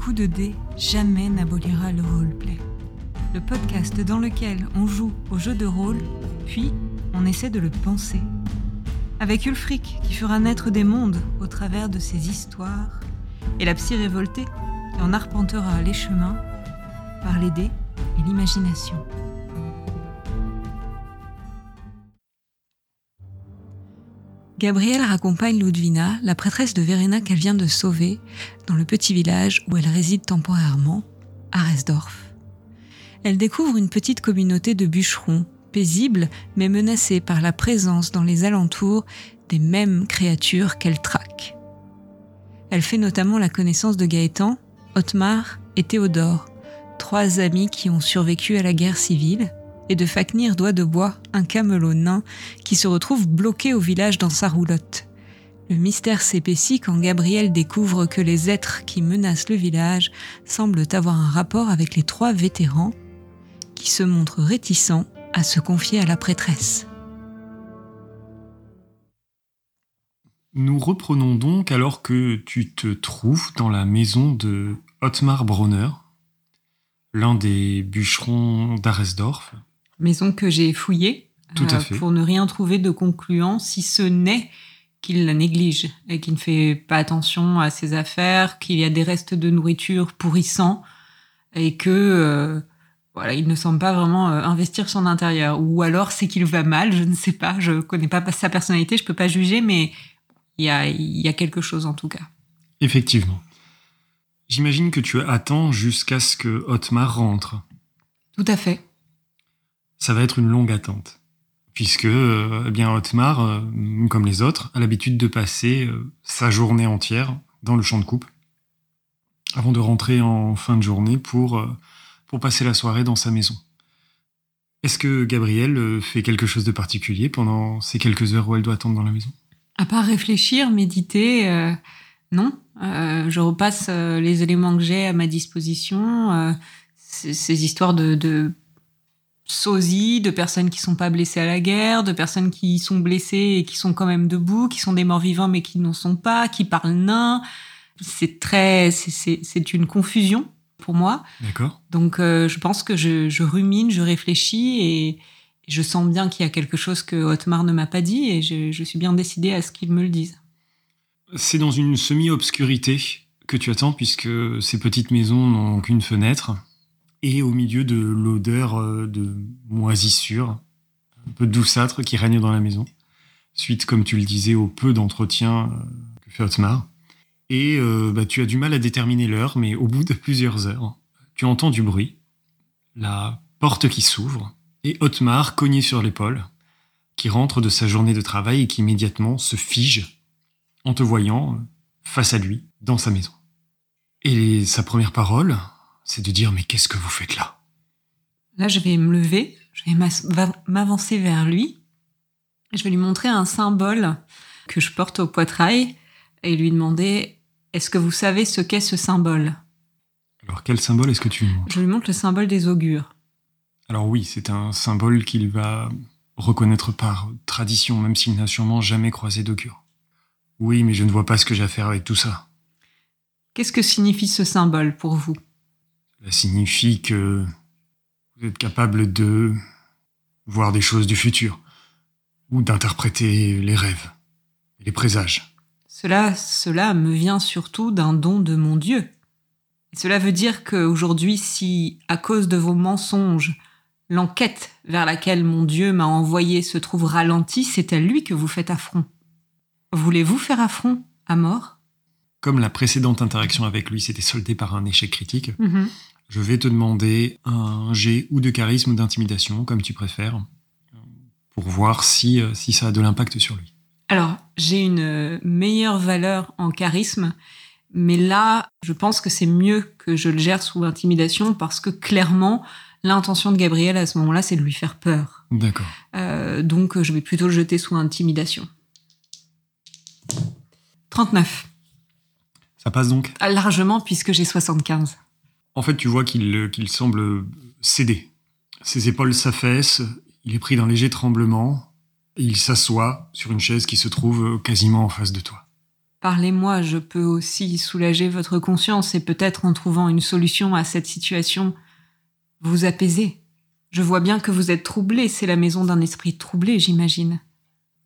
coup de dé jamais n'abolira le roleplay. Le podcast dans lequel on joue au jeu de rôle, puis on essaie de le penser. Avec Ulfric qui fera naître des mondes au travers de ses histoires, et la psy révoltée qui en arpentera les chemins par les dés et l'imagination. Gabrielle raccompagne Ludvina, la prêtresse de Verena qu'elle vient de sauver, dans le petit village où elle réside temporairement, à Resdorf. Elle découvre une petite communauté de bûcherons, paisibles mais menacés par la présence dans les alentours des mêmes créatures qu'elle traque. Elle fait notamment la connaissance de Gaëtan, Otmar et Théodore, trois amis qui ont survécu à la guerre civile et de Fafnir Doigt de Bois, un camelot nain qui se retrouve bloqué au village dans sa roulotte. Le mystère s'épaissit quand Gabriel découvre que les êtres qui menacent le village semblent avoir un rapport avec les trois vétérans qui se montrent réticents à se confier à la prêtresse. Nous reprenons donc alors que tu te trouves dans la maison de Otmar Bronner, l'un des bûcherons d'Aresdorf, maison que j'ai fouillée euh, pour ne rien trouver de concluant, si ce n'est qu'il la néglige et qu'il ne fait pas attention à ses affaires, qu'il y a des restes de nourriture pourrissants et que euh, voilà, il ne semble pas vraiment euh, investir son intérieur. Ou alors c'est qu'il va mal, je ne sais pas, je connais pas sa personnalité, je peux pas juger, mais il y a, y a quelque chose en tout cas. Effectivement. J'imagine que tu attends jusqu'à ce que Otmar rentre. Tout à fait ça va être une longue attente. Puisque euh, eh bien Otmar, euh, comme les autres, a l'habitude de passer euh, sa journée entière dans le champ de coupe, avant de rentrer en fin de journée pour, pour passer la soirée dans sa maison. Est-ce que Gabrielle fait quelque chose de particulier pendant ces quelques heures où elle doit attendre dans la maison? À part réfléchir, méditer, non. je repasse les éléments que j'ai à ma disposition, ces histoires de, de sosie, de personnes qui sont pas blessées à la guerre, de personnes qui sont blessées et qui sont quand même debout, qui sont des morts vivants mais qui n'en sont pas, qui parlent nain. C'est très, c'est une confusion pour moi. D'accord. Donc euh, je pense que je, rumine, je réfléchis et je sens bien qu'il y a quelque chose que Otmar ne m'a pas dit et je, je suis bien décidée à ce qu'il me le dise. C'est dans une semi-obscurité que tu attends puisque ces petites maisons n'ont qu'une fenêtre et au milieu de l'odeur euh, de moisissure, un peu douceâtre qui règne dans la maison, suite, comme tu le disais, au peu d'entretien euh, que fait Otmar. Et euh, bah, tu as du mal à déterminer l'heure, mais au bout de plusieurs heures, tu entends du bruit, la porte qui s'ouvre, et Otmar, cogné sur l'épaule, qui rentre de sa journée de travail et qui immédiatement se fige en te voyant face à lui dans sa maison. Et sa première parole, c'est de dire mais qu'est-ce que vous faites là? Là, je vais me lever, je vais m'avancer vers lui, je vais lui montrer un symbole que je porte au poitrail et lui demander est-ce que vous savez ce qu'est ce symbole? Alors quel symbole est-ce que tu lui montres? Je lui montre le symbole des augures. Alors oui, c'est un symbole qu'il va reconnaître par tradition, même s'il n'a sûrement jamais croisé d'augure. Oui, mais je ne vois pas ce que j'ai à faire avec tout ça. Qu'est-ce que signifie ce symbole pour vous? Cela signifie que vous êtes capable de voir des choses du futur ou d'interpréter les rêves et les présages. Cela, cela me vient surtout d'un don de mon Dieu. cela veut dire qu'aujourd'hui, si, à cause de vos mensonges, l'enquête vers laquelle mon Dieu m'a envoyé se trouve ralentie, c'est à lui que vous faites affront. Voulez-vous faire affront à mort? Comme la précédente interaction avec lui s'était soldée par un échec critique, mhm je vais te demander un jet ou de charisme ou d'intimidation, comme tu préfères, pour voir si, euh, si ça a de l'impact sur lui. Alors, j'ai une meilleure valeur en charisme, mais là, je pense que c'est mieux que je le gère sous intimidation parce que clairement, l'intention de Gabriel à ce moment-là, c'est de lui faire peur. D'accord. Euh, donc, je vais plutôt le jeter sous intimidation. 39. Ça passe donc? Largement, puisque j'ai 75. En fait, tu vois qu'il semble céder. Ses épaules s'affaissent, il est pris d'un léger tremblement, et il s'assoit sur une chaise qui se trouve quasiment en face de toi. Parlez-moi, je peux aussi soulager votre conscience et peut-être en trouvant une solution à cette situation, vous apaiser. Je vois bien que vous êtes troublé, c'est la maison d'un esprit troublé, j'imagine.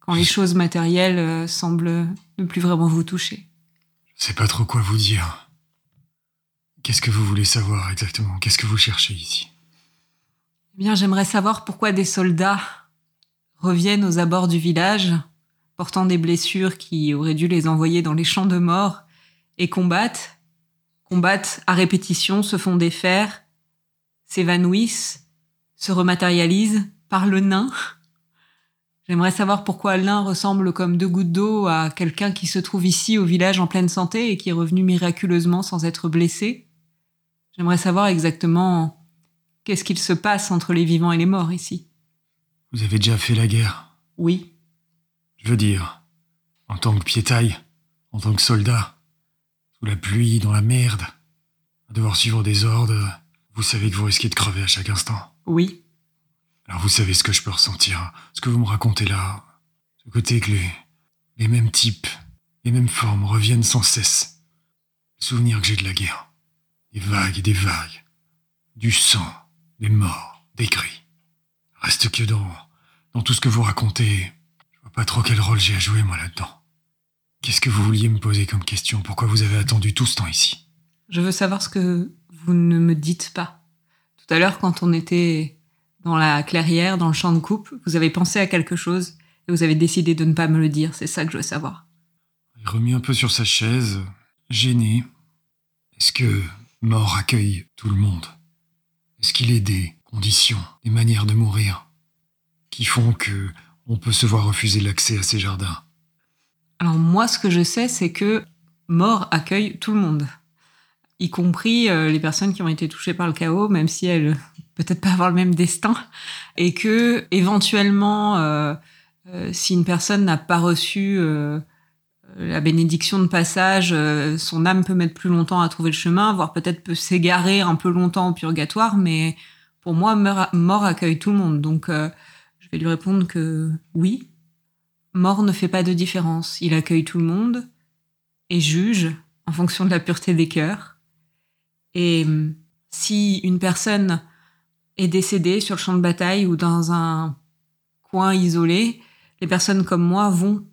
Quand les choses matérielles euh, semblent ne plus vraiment vous toucher. Je sais pas trop quoi vous dire. Qu'est-ce que vous voulez savoir exactement? Qu'est-ce que vous cherchez ici? Eh bien, j'aimerais savoir pourquoi des soldats reviennent aux abords du village, portant des blessures qui auraient dû les envoyer dans les champs de mort, et combattent, combattent à répétition, se font défaire, s'évanouissent, se rematérialisent par le nain. J'aimerais savoir pourquoi l'un ressemble comme deux gouttes d'eau à quelqu'un qui se trouve ici au village en pleine santé et qui est revenu miraculeusement sans être blessé. J'aimerais savoir exactement qu'est-ce qu'il se passe entre les vivants et les morts ici. Vous avez déjà fait la guerre Oui, Je veux dire, en tant que piétaille, en tant que soldat, sous la pluie, dans la merde, à devoir suivre des ordres, vous savez que vous risquez de crever à chaque instant. oui, Alors vous savez ce que je peux ressentir, ce que vous me racontez là, ce côté que les, les mêmes types, les mêmes formes reviennent sans cesse. Le souvenir que j'ai de la guerre. Des vagues et des vagues. Du sang, des morts, des cris. Reste que dans, dans tout ce que vous racontez, je vois pas trop quel rôle j'ai à jouer moi là-dedans. Qu'est-ce que vous vouliez me poser comme question? Pourquoi vous avez attendu tout ce temps ici? Je veux savoir ce que vous ne me dites pas. Tout à l'heure, quand on était dans la clairière, dans le champ de coupe, vous avez pensé à quelque chose et vous avez décidé de ne pas me le dire. C'est ça que je veux savoir. Il remit un peu sur sa chaise, gêné. Est-ce que mort accueille tout le monde. Est-ce qu'il est des conditions, des manières de mourir qui font que on peut se voir refuser l'accès à ces jardins? Alors moi, ce que je sais, c'est que mort accueille tout le monde, y compris euh, les personnes qui ont été touchées par le chaos, même si elles peut-être pas avoir le même destin, et que éventuellement, euh, euh, si une personne n'a pas reçu la bénédiction de passage, euh, son âme peut mettre plus longtemps à trouver le chemin, voire peut-être peut s'égarer un peu longtemps au purgatoire, mais pour moi, mort, accueille tout le monde. Donc, euh, je vais lui répondre que oui, mort ne fait pas de différence. Il accueille tout le monde et juge en fonction de la pureté des cœurs. Et hum, si une personne est décédée sur le champ de bataille ou dans un coin isolé, les personnes comme moi vont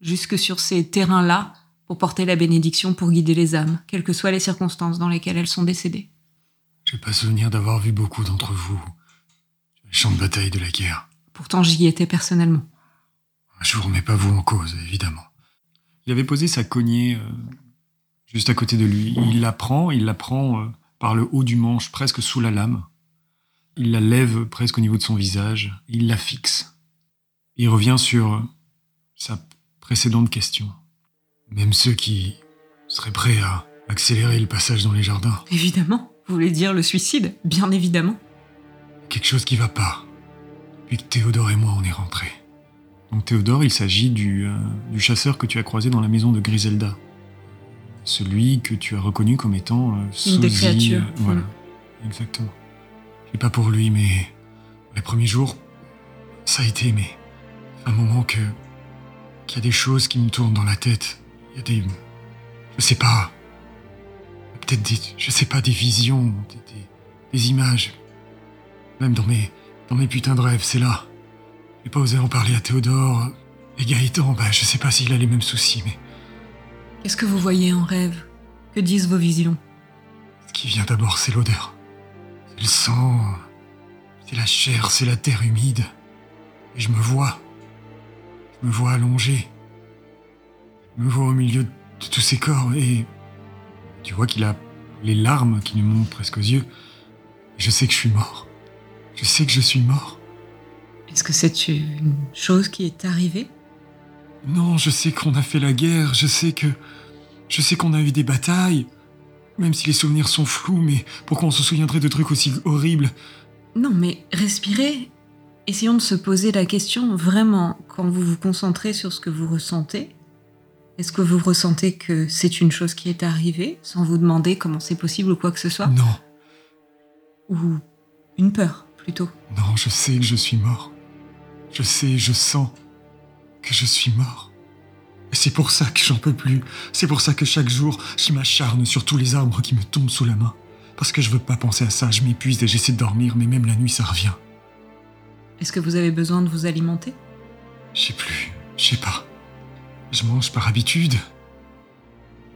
jusque sur ces terrains-là pour porter la bénédiction, pour guider les âmes, quelles que soient les circonstances dans lesquelles elles sont décédées. J'ai pas souvenir d'avoir vu beaucoup d'entre vous sur les champs de bataille de la guerre. Pourtant, j'y étais personnellement. Je vous remets pas vous en cause, évidemment. Il avait posé sa cognée euh, juste à côté de lui. Il la prend, il la prend euh, par le haut du manche, presque sous la lame. Il la lève presque au niveau de son visage. Il la fixe. Il revient sur euh, sa précédente question. Même ceux qui seraient prêts à accélérer le passage dans les jardins. Évidemment. Vous voulez dire le suicide? Bien évidemment. Quelque chose qui va pas. Depuis que Théodore et moi on est rentrés. Donc Théodore, il s'agit du, euh, du chasseur que tu as croisé dans la maison de Griselda. Celui que tu as reconnu comme étant euh, Une des sosie, créatures. euh, voilà, exactement. C'est pas pour lui, mais les premiers jours, ça a été mais un moment que qu'il y a des choses qui me tournent dans la tête. Il y a des, je sais pas, peut-être des, je sais pas, des visions, des, des- des images. Même dans mes, dans mes putains de rêves, c'est là. J'ai pas osé en parler à Théodore. Et Gaëtan, bah, je sais pas s'il a les mêmes soucis, mais Qu'est-ce que vous voyez en rêve? Que disent vos visions? Ce qui vient d'abord, c'est l'odeur. C'est le sang, c'est la chair, c'est la terre humide. Et je me vois. Je me vois allongé. Je me vois au milieu de tous ces corps et tu vois qu'il a les larmes qui lui montent presque aux yeux. Je sais que je suis mort. Je sais que je suis mort. Est-ce que c'est une chose qui est arrivée? Non, je sais qu'on a fait la guerre, je sais que. Je sais qu'on a eu des batailles. Même si les souvenirs sont flous, mais pourquoi on se souviendrait de trucs aussi horribles Non, mais respirez. Essayons de se poser la question vraiment quand vous vous concentrez sur ce que vous ressentez. Est-ce que vous ressentez que c'est une chose qui est arrivée sans vous demander comment c'est possible ou quoi que ce soit? Non, Ou une peur plutôt non, je sais que je suis mort. Je sais, je sens que je suis mort. C'est pour ça que j'en peux plus. C'est pour ça que chaque jour, je m'acharne sur tous les arbres qui me tombent sous la main. Parce que je veux pas penser à ça, je m'épuise et j'essaie de dormir, mais même la nuit, ça revient. Est-ce que vous avez besoin de vous alimenter? Je sais plus, je sais pas. Je mange par habitude.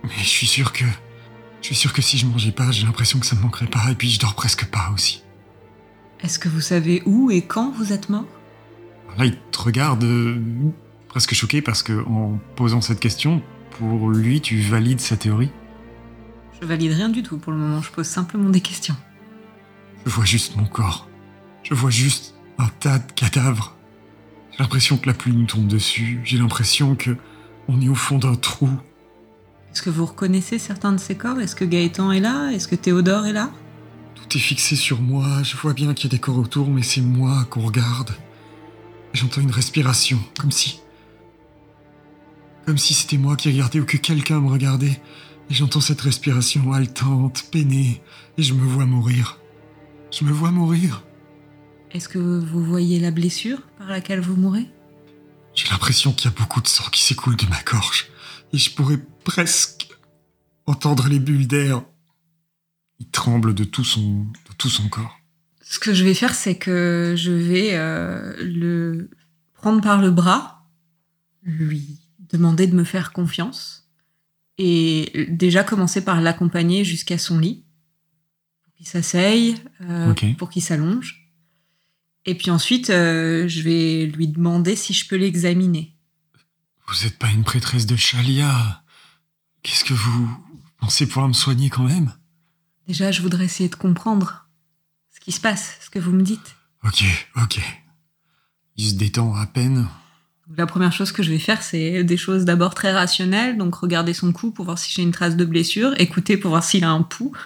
Mais je suis sûr que. Je suis sûr que si je mangeais pas, j'ai l'impression que ça me manquerait pas, et puis je dors presque pas aussi. Est-ce que vous savez où et quand vous êtes mort? Là, il te regarde euh, presque choqué parce que en posant cette question, pour lui, tu valides sa théorie? Je valide rien du tout pour le moment, je pose simplement des questions. Je vois juste mon corps. Je vois juste un tas de cadavres. J'ai l'impression que la pluie nous tombe dessus. J'ai l'impression que on est au fond d'un trou. Est-ce que vous reconnaissez certains de ces corps? Est-ce que Gaëtan est là? Est-ce que Théodore est là? Tout est fixé sur moi. Je vois bien qu'il y a des corps autour, mais c'est moi qu'on regarde. J'entends une respiration, comme si. Comme si c'était moi qui regardais ou que quelqu'un me regardait. Et j'entends cette respiration haletante, peinée, et je me vois mourir. Je me vois mourir. Est-ce que vous voyez la blessure par laquelle vous mourrez? J'ai l'impression qu'il y a beaucoup de sang qui s'écoule de ma gorge. Et je pourrais presque entendre les bulles d'air. Il tremble de tout son, de tout son corps. Ce que je vais faire, c'est que je vais euh, le prendre par le bras, lui demander de me faire confiance, et déjà commencer par l'accompagner jusqu'à son lit, pour qu'il s'asseye, euh, pour qu'il s'allonge. Et puis ensuite, euh, je vais lui demander si je peux l'examiner. Vous êtes pas une prêtresse de Chalia. Qu'est-ce que vous pensez pouvoir me soigner quand même? Déjà, je voudrais essayer de comprendre ce qui se passe, ce que vous me dites. Ok, ok. Il se détend à peine. La première chose que je vais faire, c'est des choses d'abord très rationnelles, donc regarder son cou pour voir si j'ai une trace de blessure, écouter pour voir s'il a un pouls,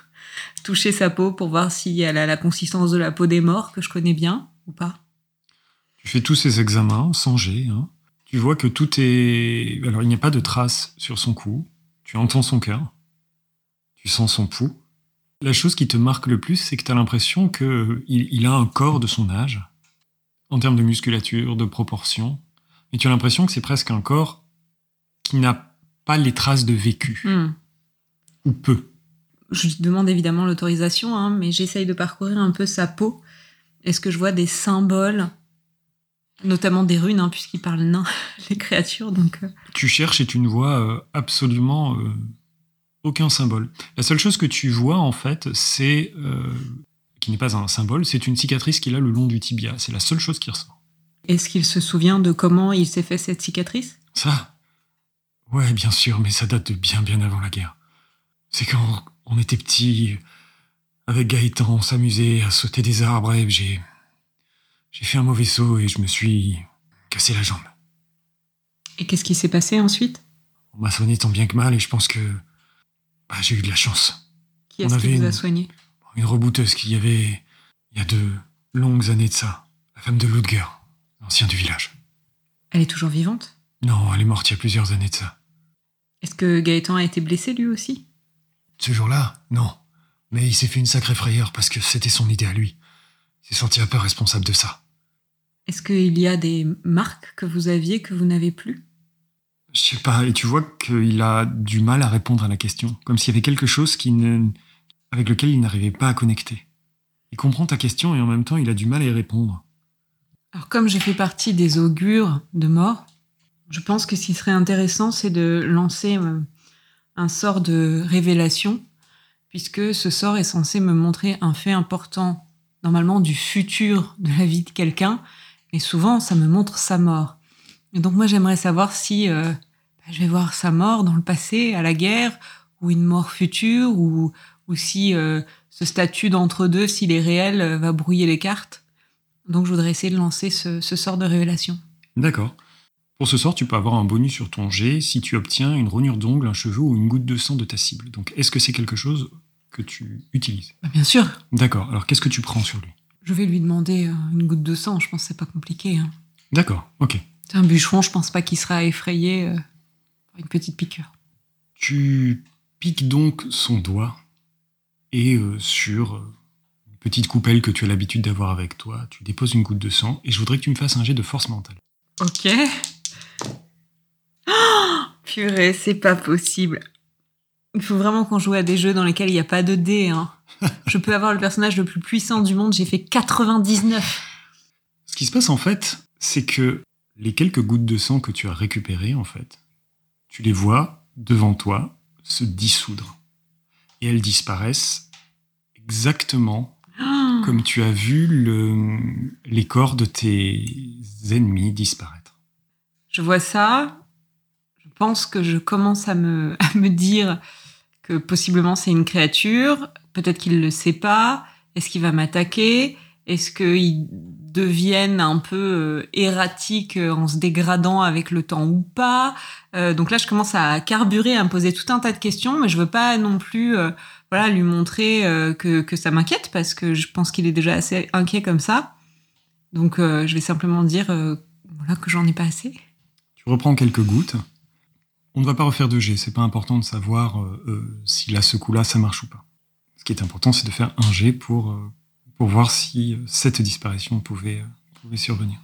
toucher sa peau pour voir si elle a la consistance de la peau des morts, que je connais bien ou pas? Tu fais tous ces examens sans jet. hein. Tu vois que tout est. Alors, il n'y a pas de traces sur son cou. Tu entends son cœur. Tu sens son pouls. La chose qui te marque le plus, c'est que tu as l'impression qu'il il a un corps de son âge, en termes de musculature, de proportion. Mais tu as l'impression que c'est presque un corps qui n'a pas les traces de vécu, Hmm. ou peu. Je lui demande évidemment l'autorisation, hein, mais j'essaye de parcourir un peu sa peau. Est-ce que je vois des symboles, notamment des runes, hein, puisqu'il parle nain, les créatures, donc... euh, tu cherches et tu ne vois euh, absolument euh, aucun symbole. La seule chose que tu vois, en fait, c'est. qui n'est pas un symbole, c'est une cicatrice qu'il a le long du tibia. C'est la seule chose qui ressort. Est-ce qu'il se souvient de comment il s'est fait cette cicatrice? Ça? Ouais, bien sûr, mais ça date de bien bien avant la guerre. C'est quand on était petits, avec Gaëtan, on s'amusait à sauter des arbres et j'ai. J'ai fait un mauvais saut et je me suis cassé la jambe. Et qu'est-ce qui s'est passé ensuite? On m'a soigné tant bien que mal et je pense que. Bah, j'ai eu de la chance. Qui est-ce qui vous a une- soigné? Une rebouteuse qu'il y avait il y a de longues années de ça. La femme de Ludger, l'ancien du village. Elle est toujours vivante? Non, elle est morte il y a plusieurs années de ça. Est-ce que Gaëtan a été blessé lui aussi? Ce jour-là, non. Mais il s'est fait une sacrée frayeur parce que c'était son idée à lui. Il s'est senti un peu responsable de ça. Est-ce qu'il y a des marques que vous aviez que vous n'avez plus? Je sais pas, et tu vois qu'il a du mal à répondre à la question. Comme s'il y avait quelque chose qui ne... avec lequel il n'arrivait pas à connecter. Il comprend ta question et en même temps, il a du mal à y répondre. Alors comme j'ai fait partie des augures de mort, je pense que ce qui serait intéressant, c'est de lancer euh, un sort de révélation, puisque ce sort est censé me montrer un fait important, normalement du futur de la vie de quelqu'un, et souvent ça me montre sa mort. Et donc moi j'aimerais savoir si euh, bah, je vais voir sa mort dans le passé, à la guerre, ou une mort future, ou, ou si euh, ce statut d'entre-deux, s'il est réel, euh, va brouiller les cartes. Donc je voudrais essayer de lancer ce, ce sort de révélation. D'accord. Pour ce sort, tu peux avoir un bonus sur ton jet si tu obtiens une rognure d'ongle, un cheveu ou une goutte de sang de ta cible. Donc, est-ce que c'est quelque chose que tu utilises Bah, bien sûr, D'accord. Alors, qu'est-ce que tu prends sur lui? Je vais lui demander euh, une goutte de sang, je pense que c'est pas compliqué. hein. D'accord. Ok. C'est un bûcheron, je pense pas qu'il sera effrayé euh, par une petite piqûre. Tu piques donc son doigt et euh, sur une petite coupelle que tu as l'habitude d'avoir avec toi, tu déposes une goutte de sang et je voudrais que tu me fasses un jet de force mentale. Ok. Oh, Purée, c'est pas possible. Il faut vraiment qu'on joue à des jeux dans lesquels il n'y a pas de dés. Hein. Je peux avoir le personnage le plus puissant du monde, j'ai fait 99. Ce qui se passe en fait, c'est que les quelques gouttes de sang que tu as récupérées, en fait, tu les vois devant toi se dissoudre. Et elles disparaissent exactement comme tu as vu le, les corps de tes ennemis disparaître. Je vois ça. Je pense que je commence à me, à me dire que possiblement c'est une créature. Peut-être qu'il ne le sait pas. Est-ce qu'il va m'attaquer Est-ce qu'il deviennent un peu euh, erratiques euh, en se dégradant avec le temps ou pas. Euh, donc là, je commence à carburer, à me poser tout un tas de questions, mais je veux pas non plus voilà, lui montrer que, que ça m'inquiète parce que je pense qu'il est déjà assez inquiet comme ça. Donc je vais simplement dire voilà, que j'en ai pas assez. Tu reprends quelques gouttes. On ne va pas refaire de jet, c'est pas important de savoir si là, ce coup-là, ça marche ou pas. Ce qui est important, c'est de faire un jet pour pour voir si euh, cette disparition pouvait, euh, pouvait survenir.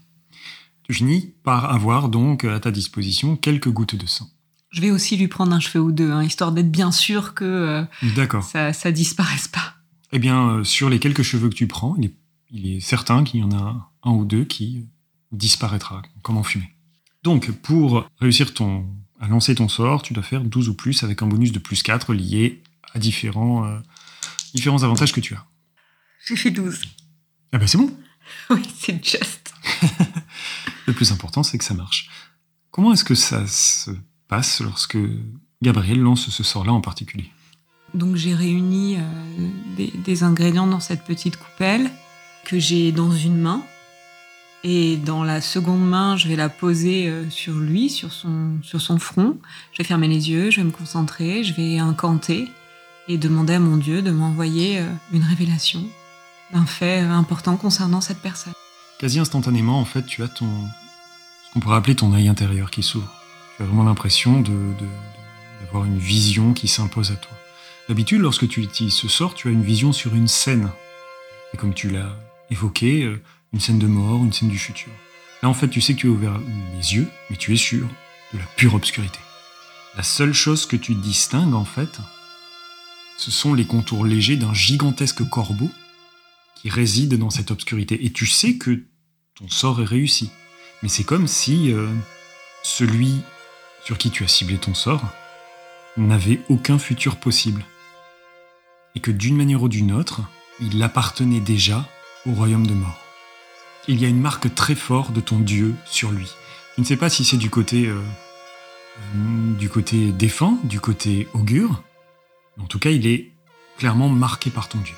Tu finis par avoir donc à ta disposition quelques gouttes de sang. Je vais aussi lui prendre un cheveu ou deux, hein, histoire d'être bien sûr que euh, ça, ça disparaisse pas. Eh bien, sur les quelques cheveux que tu prends, il est, il est certain qu'il y en a un ou deux qui disparaîtra, comme en fumée. Donc, pour réussir ton, à lancer ton sort, tu dois faire 12 ou plus avec un bonus de plus 4 lié à différents, différents avantages que tu as. J'ai fait 12. Ah bah c'est bon. Oui, c'est juste. le plus important, c'est que ça marche. Comment est-ce que ça se passe lorsque Gabriel lance ce sort-là en particulier? Donc j'ai réuni euh, des, ingrédients dans cette petite coupelle que j'ai dans une main. Et dans la seconde main, je vais la poser euh, sur lui, sur son, sur son front. Je vais fermer les yeux, je vais me concentrer, je vais incanter et demander à mon Dieu de m'envoyer euh, une révélation d'un fait important concernant cette personne. Quasi instantanément, en fait, tu as ton, ce qu'on pourrait appeler ton œil intérieur qui s'ouvre. Tu as vraiment l'impression d'avoir une vision qui s'impose à toi. D'habitude, lorsque tu utilises ce sort, tu as une vision sur une scène. Et comme tu l'as évoqué, euh, une scène de mort, une scène du futur. Là, en fait, tu sais que tu as ouvert les yeux, mais tu es sûr de la pure obscurité. La seule chose que tu distingues, en fait, ce sont les contours légers d'un gigantesque corbeau qui réside dans cette obscurité. Et tu sais que ton sort est réussi. Mais c'est comme si euh, celui sur qui tu as ciblé ton sort n'avait aucun futur possible. Et que d'une manière ou d'une autre, il appartenait déjà au royaume de mort. Il y a une marque très forte de ton Dieu sur lui. Je ne sais pas si c'est du côté euh, euh, du côté défunt, du côté augure. En tout cas, il est clairement marqué par ton Dieu.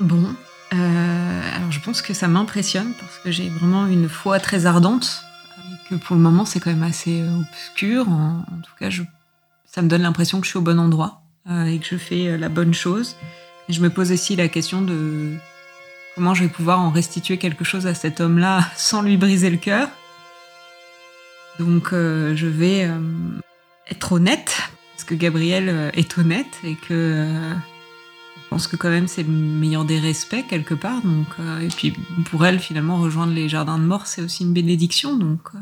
Bon, euh, alors je pense que ça m'impressionne parce que j'ai vraiment une foi très ardente et que pour le moment c'est quand même assez obscur. En, tout cas, ça me donne l'impression que je suis au bon endroit et que je fais la bonne chose. Et je me pose aussi la question de comment je vais pouvoir en restituer quelque chose à cet homme-là sans lui briser le cœur. Donc je vais être honnête parce que Gabriel est honnête et que je pense que quand même c'est le meilleur des respects quelque part. Donc, euh, et puis pour elle, finalement, rejoindre les jardins de mort, c'est aussi une bénédiction. Donc euh,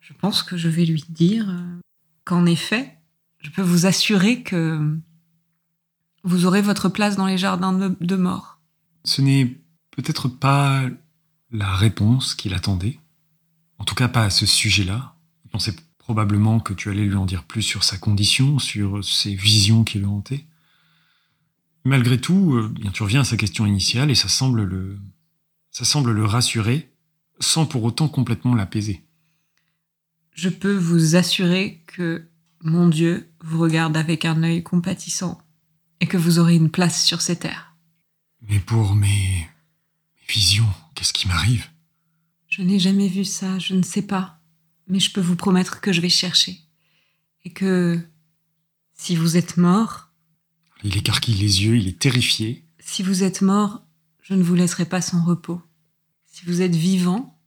je pense que je vais lui dire euh, qu'en effet, je peux vous assurer que vous aurez votre place dans les jardins de, mort. Ce n'est peut-être pas la réponse qu'il attendait. En tout cas, pas à ce sujet-là. Il pensait probablement que tu allais lui en dire plus sur sa condition, sur ses visions qui le hantaient. Malgré tout, euh, bien, tu reviens à sa question initiale et ça semble le, ça semble le rassurer, sans pour autant complètement l'apaiser. Je peux vous assurer que mon Dieu vous regarde avec un œil compatissant et que vous aurez une place sur ces terres. Mais pour mes, visions, qu'est-ce qui m'arrive? Je n'ai jamais vu ça, je ne sais pas. Mais je peux vous promettre que je vais chercher. Et que si vous êtes mort, il écarquille les yeux, il est terrifié. Si vous êtes mort, je ne vous laisserai pas sans repos. Si vous êtes vivant,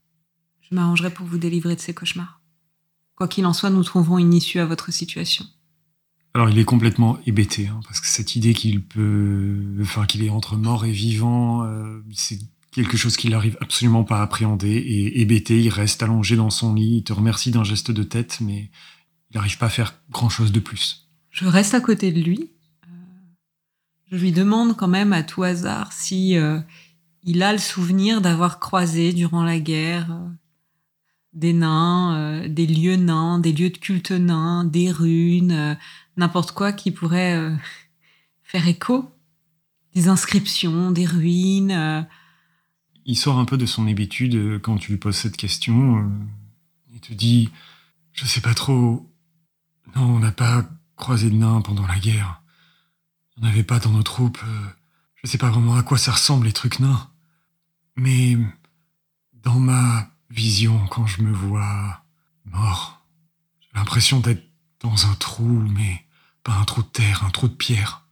je m'arrangerai pour vous délivrer de ces cauchemars. Quoi qu'il en soit, nous trouverons une issue à votre situation. Alors il est complètement hébété, hein, parce que cette idée qu'il peut, enfin qu'il est entre mort et vivant, euh, c'est quelque chose qu'il n'arrive absolument pas à appréhender. Et hébété, il reste allongé dans son lit, il te remercie d'un geste de tête, mais il n'arrive pas à faire grand-chose de plus. Je reste à côté de lui. Euh, je lui demande quand même à tout hasard si euh, il a le souvenir d'avoir croisé durant la guerre euh, des nains, des lieux nains, des lieux de culte nains, des runes, n'importe quoi qui pourrait faire écho, des inscriptions, des ruines. Il sort un peu de son habitude quand tu lui poses cette question. Il te dit, je sais pas trop non, on n'a pas croisé de nains pendant la guerre. On n'avait pas dans nos troupes. Euh, je sais pas vraiment à quoi ça ressemble les trucs nains. Mais dans ma vision, quand je me vois mort, j'ai l'impression d'être dans un trou, mais pas un trou de terre, un trou de pierre.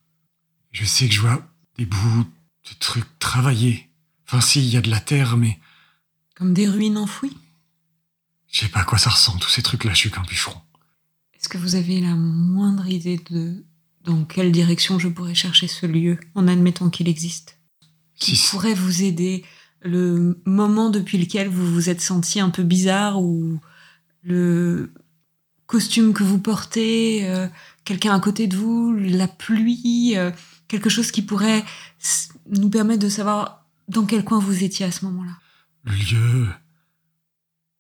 Je sais que je vois des bouts de trucs travaillés. Enfin, si, il y a de la terre, mais. Comme des ruines enfouies Je sais pas à quoi ça ressemble, tous ces trucs-là, je suis qu'un bûcheron. Est-ce que vous avez la moindre idée de dans quelle direction je pourrais chercher ce lieu, en admettant qu'il existe? Qui pourrait vous aider? Le moment depuis lequel vous vous êtes senti un peu bizarre ou le costume que vous portez, euh, quelqu'un à côté de vous, la pluie, euh, quelque chose qui pourrait nous permettre de savoir dans quel coin vous étiez à ce moment-là? Le lieu.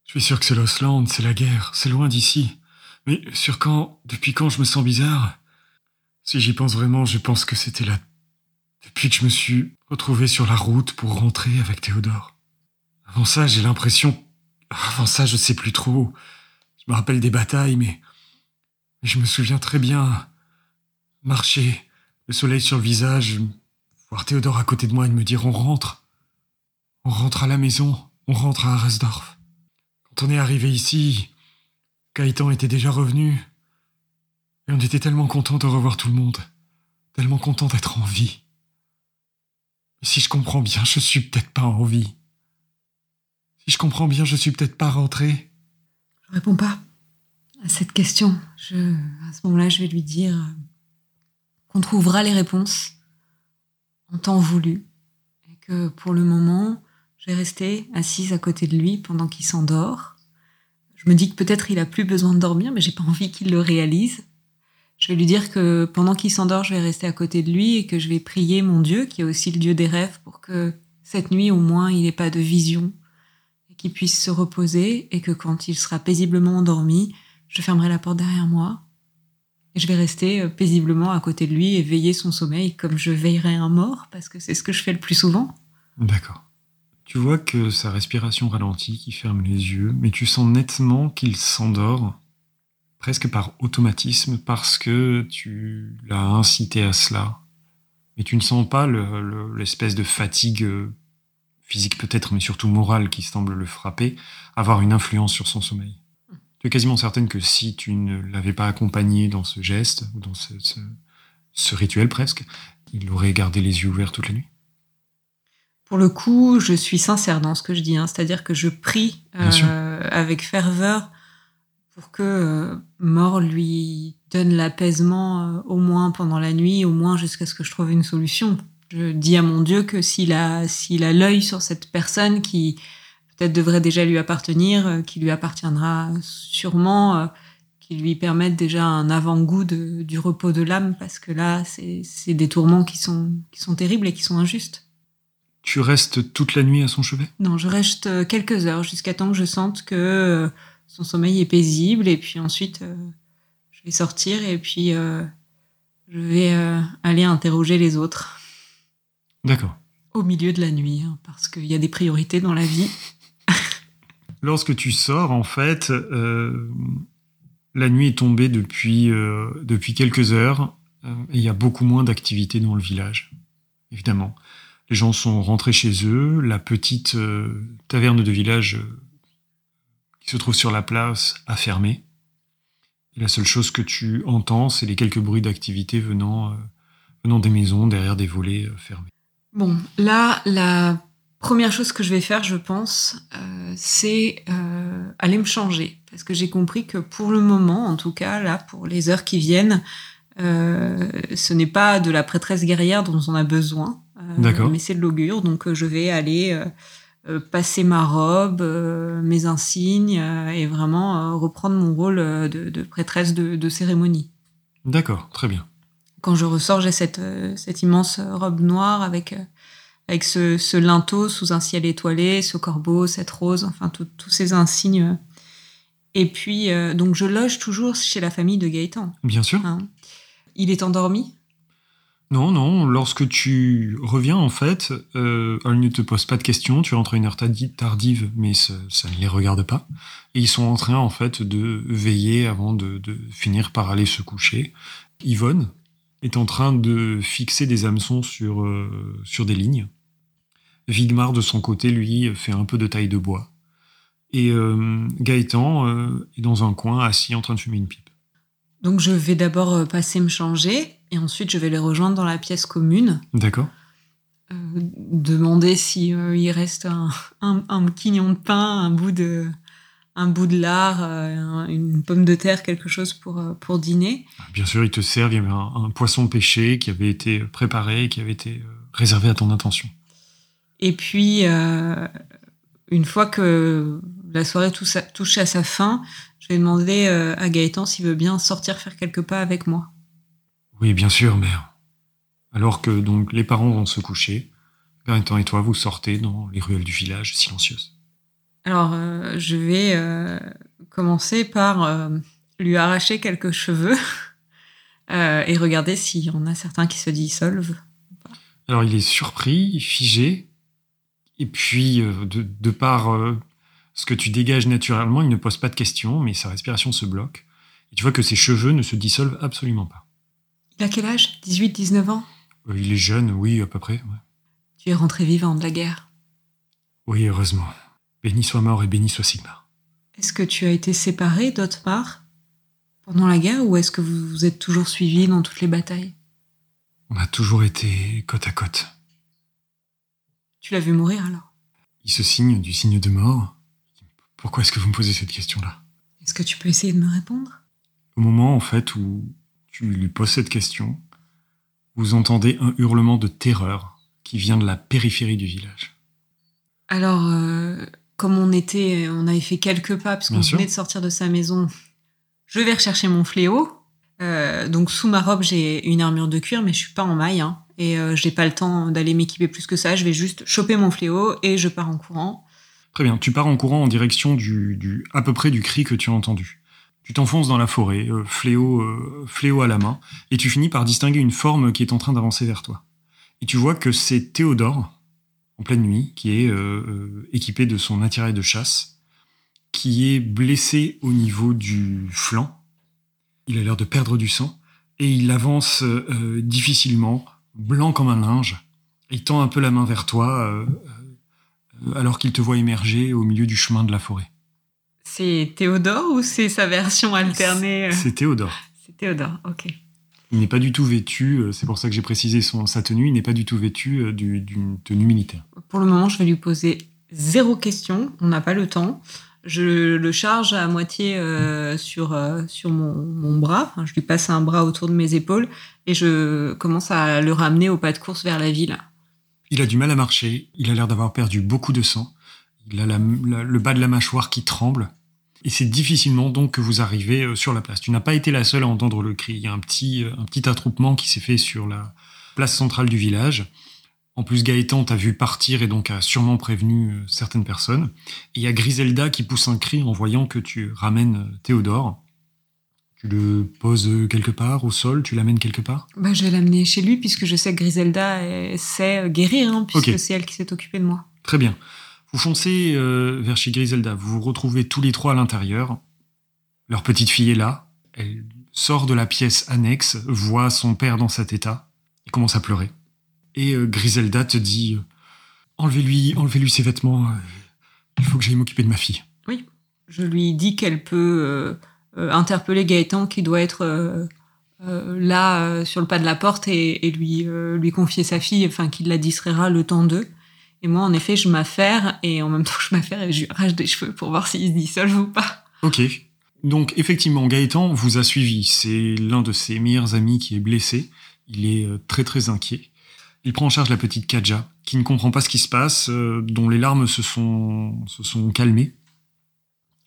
Je suis sûr que c'est l'Osland, c'est la guerre, c'est loin d'ici. Mais sur quand, depuis quand je me sens bizarre? Si j'y pense vraiment, je pense que c'était là. Depuis que je me suis retrouvé sur la route pour rentrer avec Théodore. Avant ça, j'ai l'impression. Avant ça, je sais plus trop. Je me rappelle des batailles, mais. Je me souviens très bien. Marcher, le soleil sur le visage, voir Théodore à côté de moi et me dire on rentre. On rentre à la maison, on rentre à Aresdorf. Quand on est arrivé ici, Gaëtan était déjà revenu. Et on était tellement content de revoir tout le monde. Tellement content d'être en vie. Mais si je comprends bien, je suis peut-être pas en vie. Si je comprends bien, je suis peut-être pas rentré. Je réponds pas à cette question. À ce moment-là, je vais lui dire qu'on trouvera les réponses en temps voulu. Et que pour le moment, je vais rester assise à côté de lui pendant qu'il s'endort je me dis que peut-être il a plus besoin de dormir, mais j'ai pas envie qu'il le réalise. Je vais lui dire que pendant qu'il s'endort, je vais rester à côté de lui et que je vais prier mon Dieu, qui est aussi le Dieu des rêves, pour que cette nuit au moins il n'ait pas de vision et qu'il puisse se reposer et que quand il sera paisiblement endormi, je fermerai la porte derrière moi je vais rester euh, paisiblement à côté de lui et veiller son sommeil comme je veillerais un mort parce que c'est ce que je fais le plus souvent. D'accord. Tu vois que sa respiration ralentit, qu'il ferme les yeux, mais tu sens nettement qu'il s'endort, presque par automatisme, parce que tu l'as incité à cela. Mais tu ne sens pas l'espèce de fatigue euh, physique peut-être, mais surtout morale qui semble le frapper, avoir une influence sur son sommeil. Tu es quasiment certaine que si tu ne l'avais pas accompagné dans ce geste, ou dans ce rituel presque, il aurait gardé les yeux ouverts toute la nuit? Pour le coup, je suis sincère dans ce que je dis, hein. c'est-à-dire que je prie euh, avec ferveur pour que euh, mort lui donne l'apaisement euh, au moins pendant la nuit, au moins jusqu'à ce que je trouve une solution. Je dis à mon Dieu que s'il a s'il a l'œil sur cette personne qui peut-être devrait déjà lui appartenir, qui lui appartiendra sûrement, qui lui permette déjà un avant-goût du repos de l'âme, parce que là, c'est des tourments qui sont qui sont terribles et qui sont injustes. Tu restes toute la nuit à son chevet? Non, je reste euh, quelques heures jusqu'à temps que je sente que euh, son sommeil est paisible et puis ensuite euh, je vais sortir et puis je vais aller interroger les autres. D'accord. Au milieu de la nuit, hein, parce qu'il y a des priorités dans la vie. Lorsque tu sors, en fait, la nuit est tombée depuis, depuis quelques heures et il y a beaucoup moins d'activité dans le village, évidemment. Les gens sont rentrés chez eux. La petite euh, taverne de village euh, qui se trouve sur la place a fermé. la seule chose que tu entends, c'est les quelques bruits d'activité venant, euh, venant des maisons derrière des volets fermés. Bon, là, la première chose que je vais faire, je pense, c'est aller me changer. Parce que j'ai compris que pour le moment, en tout cas, là, pour les heures qui viennent, ce n'est pas de la prêtresse guerrière dont on a besoin. Euh, mais c'est de l'augure, donc euh, je vais aller euh, passer ma robe, euh, mes insignes euh, et vraiment reprendre mon rôle de, prêtresse de, cérémonie. D'accord, très bien. Quand je ressors, j'ai cette, cette immense robe noire avec, avec ce, ce, linteau sous un ciel étoilé, ce corbeau, cette rose, enfin tous ces insignes. Et puis, donc je loge toujours chez la famille de Gaëtan. Bien sûr. Hein. Il est endormi? Non, non, lorsque tu reviens, en fait, euh, elle ne te pose pas de questions, tu rentres à une heure tardive, mais ça, ne les regarde pas. Et ils sont en train, en fait, de veiller avant de, finir par aller se coucher. Yvonne est en train de fixer des hameçons sur, euh, sur des lignes. Vigmar, de son côté, lui, fait un peu de taille de bois. Et euh, Gaëtan euh, est dans un coin, assis, en train de fumer une pipe. Donc je vais d'abord passer me changer et ensuite, je vais les rejoindre dans la pièce commune. D'accord. Euh, demander s'il euh, il reste un, un, quignon de pain, un bout de, un bout de lard, euh, une pomme de terre, quelque chose pour, pour dîner. Bien sûr, ils te servent. Il y avait un, poisson pêché qui avait été préparé, qui avait été réservé à ton intention. Et puis, une fois que la soirée touche à sa fin, je vais demander à Gaëtan s'il veut bien sortir faire quelques pas avec moi. Oui, bien sûr, mère. Alors que donc les parents vont se coucher, Gaëtan et toi vous sortez dans les ruelles du village silencieuses. Alors, euh, je vais euh, commencer par euh, lui arracher quelques cheveux et regarder s'il y en a certains qui se dissolvent. Alors, il est surpris, figé, et puis, de, de par ce que tu dégages naturellement, il ne pose pas de questions, mais sa respiration se bloque. Et tu vois que ses cheveux ne se dissolvent absolument pas. Il a quel âge? 18, 19 ans? Il est jeune, oui, à peu près. Tu es rentré vivant de la guerre? Oui, heureusement. Béni soit mort et béni soit Sigmar. Est-ce que tu as été séparé d'Otmar pendant la guerre ou est-ce que vous vous êtes toujours suivis dans toutes les batailles? On a toujours été côte à côte. Tu l'as vu mourir alors? Il se signe du signe de mort. Pourquoi est-ce que vous me posez cette question-là? Est-ce que tu peux essayer de me répondre? Au moment, en fait, où tu lui poses cette question, vous entendez un hurlement de terreur qui vient de la périphérie du village. Alors, euh, comme on était, on avait fait quelques pas parce qu'on venait de sortir de sa maison, je vais rechercher mon fléau. Euh, donc sous ma robe, j'ai une armure de cuir, mais je suis pas en maille hein, et euh, j'ai pas le temps d'aller m'équiper plus que ça. Je vais juste choper mon fléau et je pars en courant. Très bien, tu pars en courant en direction du, du à peu près du cri que tu as entendu. Tu t'enfonces dans la forêt, euh, fléau, euh, fléau à la main, et tu finis par distinguer une forme qui est en train d'avancer vers toi. Et tu vois que c'est Théodore, en pleine nuit, qui est euh, équipé de son attirail de chasse, qui est blessé au niveau du flanc. Il a l'air de perdre du sang, et il avance difficilement, blanc comme un linge. Il tend un peu la main vers toi, alors qu'il te voit émerger au milieu du chemin de la forêt. C'est Théodore ou c'est sa version alternée euh? C'est Théodore. C'est Théodore, ok. Il n'est pas du tout vêtu, euh, c'est pour ça que j'ai précisé son, sa tenue, il n'est pas du tout vêtu euh, d'une tenue militaire. Pour le moment, je vais lui poser zéro question, on n'a pas le temps. Je le charge à moitié sur, sur mon, bras, je lui passe un bras autour de mes épaules et je commence à le ramener au pas de course vers la ville. Il a du mal à marcher, il a l'air d'avoir perdu beaucoup de sang, il a le bas de la mâchoire qui tremble, et c'est difficilement donc que vous arrivez euh, sur la place. Tu n'as pas été la seule à entendre le cri. Il y a un petit, euh, un petit attroupement qui s'est fait sur la place centrale du village. En plus, Gaëtan t'a vu partir et donc a sûrement prévenu euh, certaines personnes. Et il y a Griselda qui pousse un cri en voyant que tu ramènes Théodore. Tu le poses quelque part au sol, tu l'amènes quelque part? Bah, Je vais l'amener chez lui puisque je sais que Griselda sait guérir, hein, puisque c'est elle qui s'est occupée de moi. Très bien. Vous foncez euh, vers chez Griselda, vous vous retrouvez tous les trois à l'intérieur. Leur petite fille est là, elle sort de la pièce annexe, voit son père dans cet état, il commence à pleurer. Et euh, Griselda te dit euh, Enlevez-lui, enlevez-lui ses vêtements, il faut que j'aille m'occuper de ma fille. Oui, je lui dis qu'elle peut interpeller Gaëtan qui doit être là sur le pas de la porte et, lui, lui confier sa fille, enfin qu'il la distraira le temps d'eux. Et moi, en effet, je m'affaire et en même temps je m'affaire et je lui des cheveux pour voir s'il se dissolve ou pas. Ok. Donc, effectivement, Gaëtan vous a suivi. C'est l'un de ses meilleurs amis qui est blessé. Il est euh, très très inquiet. Il prend en charge la petite Kaja, qui ne comprend pas ce qui se passe, euh, dont les larmes se sont, se sont calmées,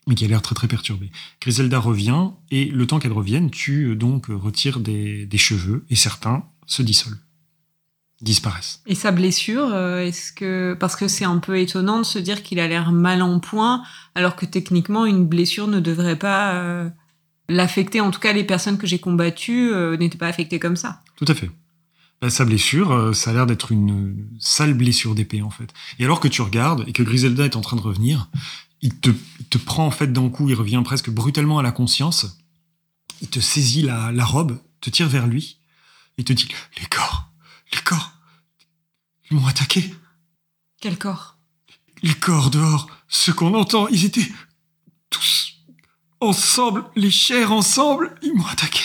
mais qui a l'air très très perturbée. Griselda revient, et le temps qu'elle revienne, tu euh, donc retires des cheveux, et certains se dissolvent, disparaissent. Et sa blessure, euh, est-ce que parce que c'est un peu étonnant de se dire qu'il a l'air mal en point, alors que techniquement une blessure ne devrait pas euh, l'affecter. En tout cas, les personnes que j'ai combattues euh, n'étaient pas affectées comme ça. Tout à fait. Bah, sa blessure, euh, ça a l'air d'être une sale blessure d'épée en fait. Et alors que tu regardes et que Griselda est en train de revenir, il te, il te prend en fait d'un coup, il revient presque brutalement à la conscience. Il te saisit la, la robe, te tire vers lui, et te dit les corps, les corps, ils m'ont attaqué. Quel corps? Les corps dehors, ceux qu'on entend, ils étaient tous ensemble, les chairs ensemble, ils m'ont attaqué.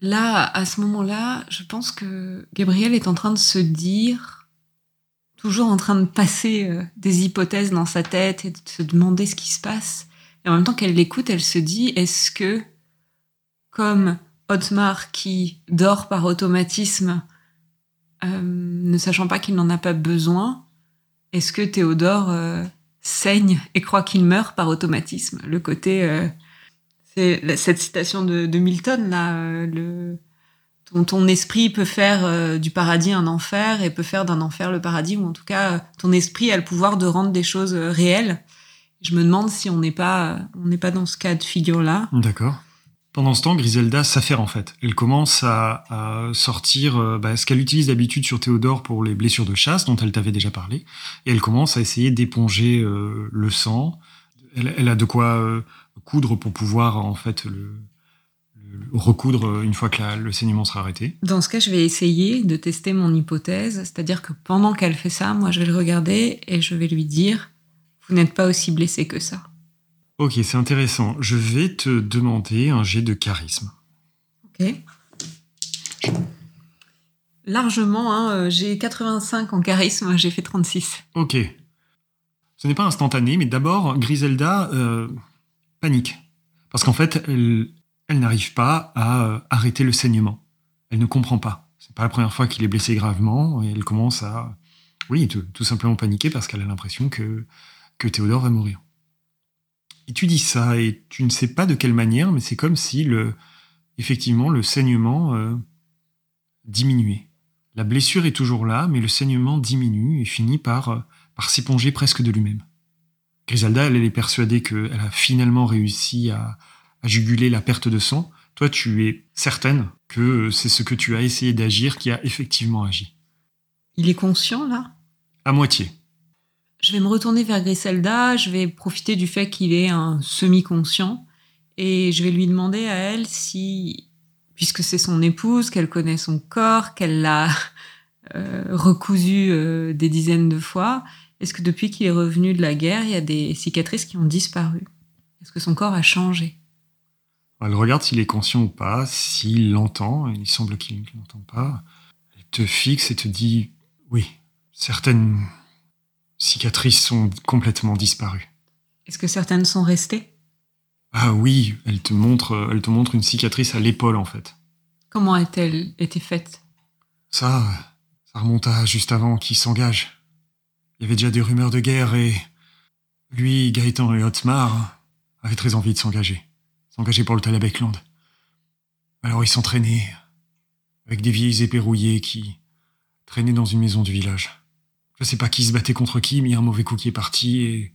Là, à ce moment-là, je pense que Gabriel est en train de se dire, toujours en train de passer euh, des hypothèses dans sa tête et de se demander ce qui se passe. Et en même temps qu'elle l'écoute, elle se dit, est-ce que, comme Otmar qui dort par automatisme, euh, ne sachant pas qu'il n'en a pas besoin, est-ce que Théodore euh, saigne et croit qu'il meurt par automatisme? Le côté... euh, c'est cette citation de, de Milton, là, euh, le, ton, ton esprit peut faire euh, du paradis un enfer et peut faire d'un enfer le paradis, ou en tout cas, ton esprit a le pouvoir de rendre des choses réelles. Je me demande si on n'est pas, on n'est pas dans ce cas de figure-là. D'accord. Pendant ce temps, Griselda s'affaire en fait. Elle commence à, sortir euh, bah, ce qu'elle utilise d'habitude sur Théodore pour les blessures de chasse, dont elle t'avait déjà parlé. Et elle commence à essayer d'éponger euh, le sang. Elle, a de quoi euh, coudre pour pouvoir en fait le, recoudre une fois que le saignement sera arrêté. Dans ce cas, je vais essayer de tester mon hypothèse, c'est-à-dire que pendant qu'elle fait ça, moi, je vais le regarder et je vais lui dire, vous n'êtes pas aussi blessé que ça. Ok, c'est intéressant. Je vais te demander un jet de charisme. Ok. Largement, hein, euh, j'ai 85 en charisme, j'ai fait 36. Ok. Ce n'est pas instantané, mais d'abord, Griselda euh, panique. Parce qu'en fait, elle, elle n'arrive pas à euh, arrêter le saignement. Elle ne comprend pas. C'est pas la première fois qu'il est blessé gravement, et elle commence à, oui, tout, tout simplement paniquer parce qu'elle a l'impression que, que Théodore va mourir. Et tu dis ça, et tu ne sais pas de quelle manière, mais c'est comme si, le, effectivement, le saignement euh, diminuait. La blessure est toujours là, mais le saignement diminue et finit par, euh, par s'éponger presque de lui-même. Griselda, elle, elle est persuadée qu'elle a finalement réussi à, à juguler la perte de sang. Toi, tu es certaine que c'est ce que tu as essayé d'agir qui a effectivement agi. Il est conscient, là? À moitié. Je vais me retourner vers Griselda, je vais profiter du fait qu'il est un semi-conscient, et je vais lui demander à elle si, puisque c'est son épouse, qu'elle connaît son corps, qu'elle l'a euh, recousu euh, des dizaines de fois, est-ce que depuis qu'il est revenu de la guerre, il y a des cicatrices qui ont disparu? Est-ce que son corps a changé? Elle regarde s'il est conscient ou pas, s'il l'entend, il semble qu'il ne l'entend pas. Elle te fixe et te dit oui, certaines cicatrices sont complètement disparues. Est-ce que certaines sont restées? Ah oui, elle te montre, elle te montre une cicatrice à l'épaule en fait. Comment a-t-elle été faite? Ça, ça remonte à juste avant qu'il s'engage. Il y avait déjà des rumeurs de guerre et lui, Gaëtan et Otmar avaient très envie de s'engager. S'engager pour le Talabekland. Alors ils s'entraînaient avec des vieilles épées rouillées qui traînaient dans une maison du village. Je sais pas qui se battait contre qui, mais il y a un mauvais coup qui est parti et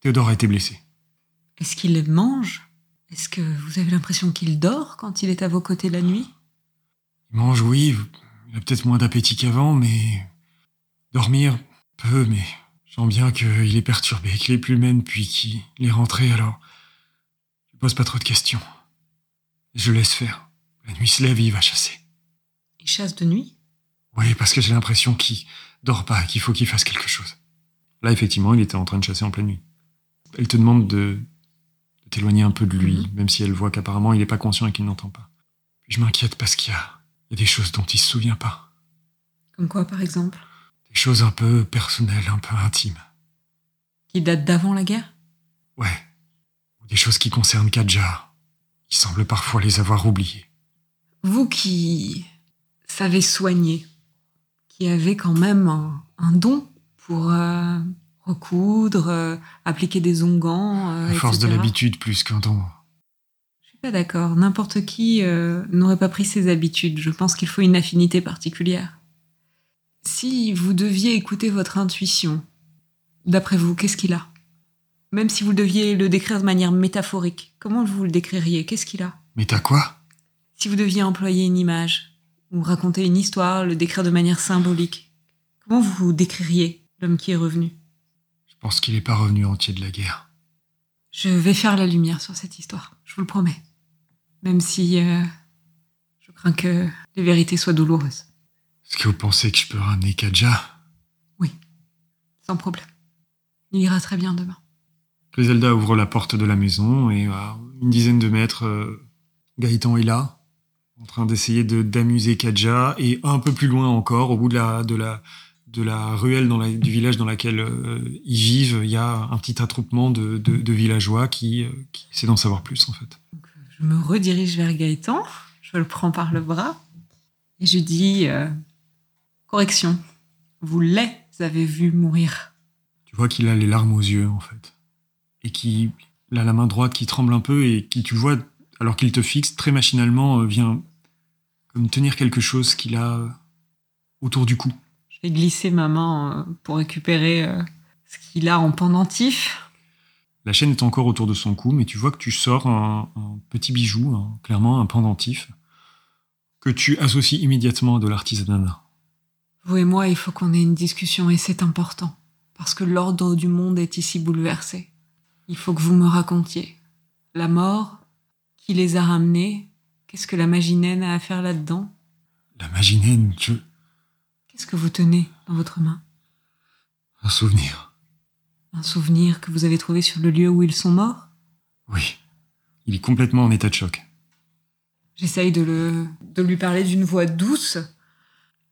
Théodore a été blessé. Est-ce qu'il mange? Est-ce que vous avez l'impression qu'il dort quand il est à vos côtés la nuit? Il mange, oui, il a peut-être moins d'appétit qu'avant, mais dormir, peu, mais je sens bien qu'il est perturbé, qu'il est plus même depuis qu'il est rentré, alors je pose pas trop de questions. Je laisse faire. La nuit se lève et il va chasser. Il chasse de nuit? Oui, parce que j'ai l'impression qu'il dort pas, qu'il faut qu'il fasse quelque chose. Là, effectivement, il était en train de chasser en pleine nuit. Elle te demande de, de t'éloigner un peu de lui, Mhm. même si elle voit qu'apparemment il n'est pas conscient et qu'il n'entend pas. Puis je m'inquiète parce qu'il y a, il y a des choses dont il se souvient pas. Comme quoi, par exemple? Des choses un peu personnelles, un peu intimes. Qui date d'avant la guerre? Ouais. Ou des choses qui concernent Kadja. Il semble parfois les avoir oubliées. Vous qui savez soigner, qui avait quand même un, don pour euh, recoudre, euh, appliquer des onguents. à force de l'habitude plus qu'un don. Je suis pas d'accord. N'importe qui n'aurait pas pris ses habitudes. Je pense qu'il faut une affinité particulière. Si vous deviez écouter votre intuition, d'après vous, qu'est-ce qu'il a? Même si vous deviez le décrire de manière métaphorique, comment vous le décririez? Qu'est-ce qu'il a? Mais t'as quoi? Si vous deviez employer une image, ou raconter une histoire, le décrire de manière symbolique, comment vous décririez l'homme qui est revenu? Je pense qu'il n'est pas revenu entier de la guerre. Je vais faire la lumière sur cette histoire, je vous le promets. Même si euh, je crains que les vérités soient douloureuses. Est-ce que vous pensez que je peux ramener Kadja Oui, sans problème. Il ira très bien demain. Griselda ouvre la porte de la maison et à une dizaine de mètres, euh, Gaëtan est là, en train d'essayer de d'amuser Kadja et un peu plus loin encore, au bout de la de la de la ruelle dans la, du village dans laquelle euh, ils vivent, il y a un petit attroupement de, de, villageois qui, euh, qui essaient d'en savoir plus en fait. je me redirige vers Gaëtan, je le prends par le bras et je dis Correction. Vous les avez vus mourir. Tu vois qu'il a les larmes aux yeux, en fait. Et qu'il a la main droite qui tremble un peu et qui, tu vois, alors qu'il te fixe, très machinalement, euh, vient comme tenir quelque chose qu'il a euh, autour du cou. Je vais glisser ma main euh, pour récupérer ce qu'il a en pendentif. La chaîne est encore autour de son cou, mais tu vois que tu sors un, petit bijou, clairement un pendentif, que tu associes immédiatement à de l'artisanat. Vous et moi, il faut qu'on ait une discussion et c'est important. Parce que l'ordre du monde est ici bouleversé. Il faut que vous me racontiez. La mort, qui les a ramenés, qu'est-ce que la magie naine a à faire là-dedans? La magie naine, je... Qu'est-ce que vous tenez dans votre main? Un souvenir. Un souvenir que vous avez trouvé sur le lieu où ils sont morts? Oui. Il est complètement en état de choc. J'essaye de, le, de lui parler d'une voix douce,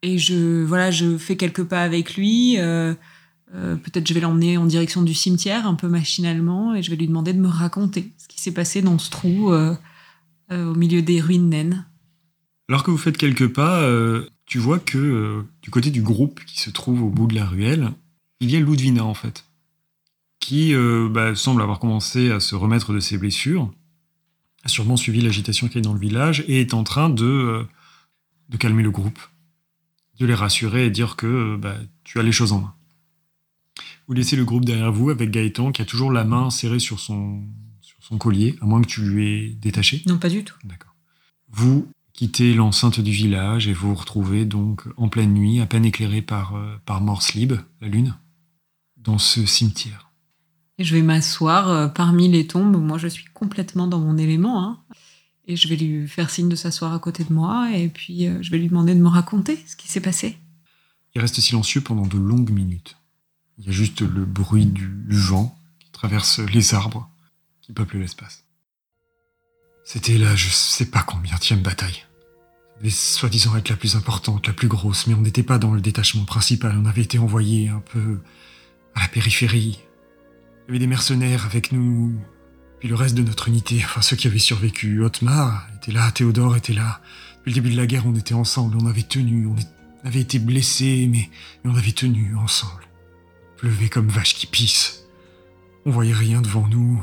et je voilà, je fais quelques pas avec lui. Euh, euh, peut-être je vais l'emmener en direction du cimetière un peu machinalement et je vais lui demander de me raconter ce qui s'est passé dans ce trou euh, au milieu des ruines naines. Alors que vous faites quelques pas, tu vois que du côté du groupe qui se trouve au bout de la ruelle, il y a Ludvina en fait, qui bah, semble avoir commencé à se remettre de ses blessures, a sûrement suivi l'agitation qu'il y a dans le village et est en train de, de calmer le groupe de les rassurer et dire que euh, bah, tu as les choses en main. Vous laissez le groupe derrière vous avec Gaëtan qui a toujours la main serrée sur son, sur son collier, à moins que tu lui aies détaché. Non, pas du tout. D'accord. Vous quittez l'enceinte du village et vous vous retrouvez donc en pleine nuit, à peine éclairé par, euh, par Morse Lib, la lune, dans ce cimetière. Et je vais m'asseoir euh, parmi les tombes. Moi, je suis complètement dans mon élément. Hein et je vais lui faire signe de s'asseoir à côté de moi et puis euh, je vais lui demander de me raconter ce qui s'est passé. Il reste silencieux pendant de longues minutes. Il y a juste le bruit du vent qui traverse les arbres qui peuplent l'espace. C'était là, je sais pas combien de bataille. Devait soi-disant être la plus importante, la plus grosse, mais on n'était pas dans le détachement principal, on avait été envoyé un peu à la périphérie. Il y avait des mercenaires avec nous, puis le reste de notre unité, enfin ceux qui avaient survécu, Otmar était là, Théodore était là. Depuis le début de la guerre, on était ensemble, on avait tenu, on avait été blessés, mais, on avait tenu ensemble. Pleuvait comme vache qui pisse. On voyait rien devant nous.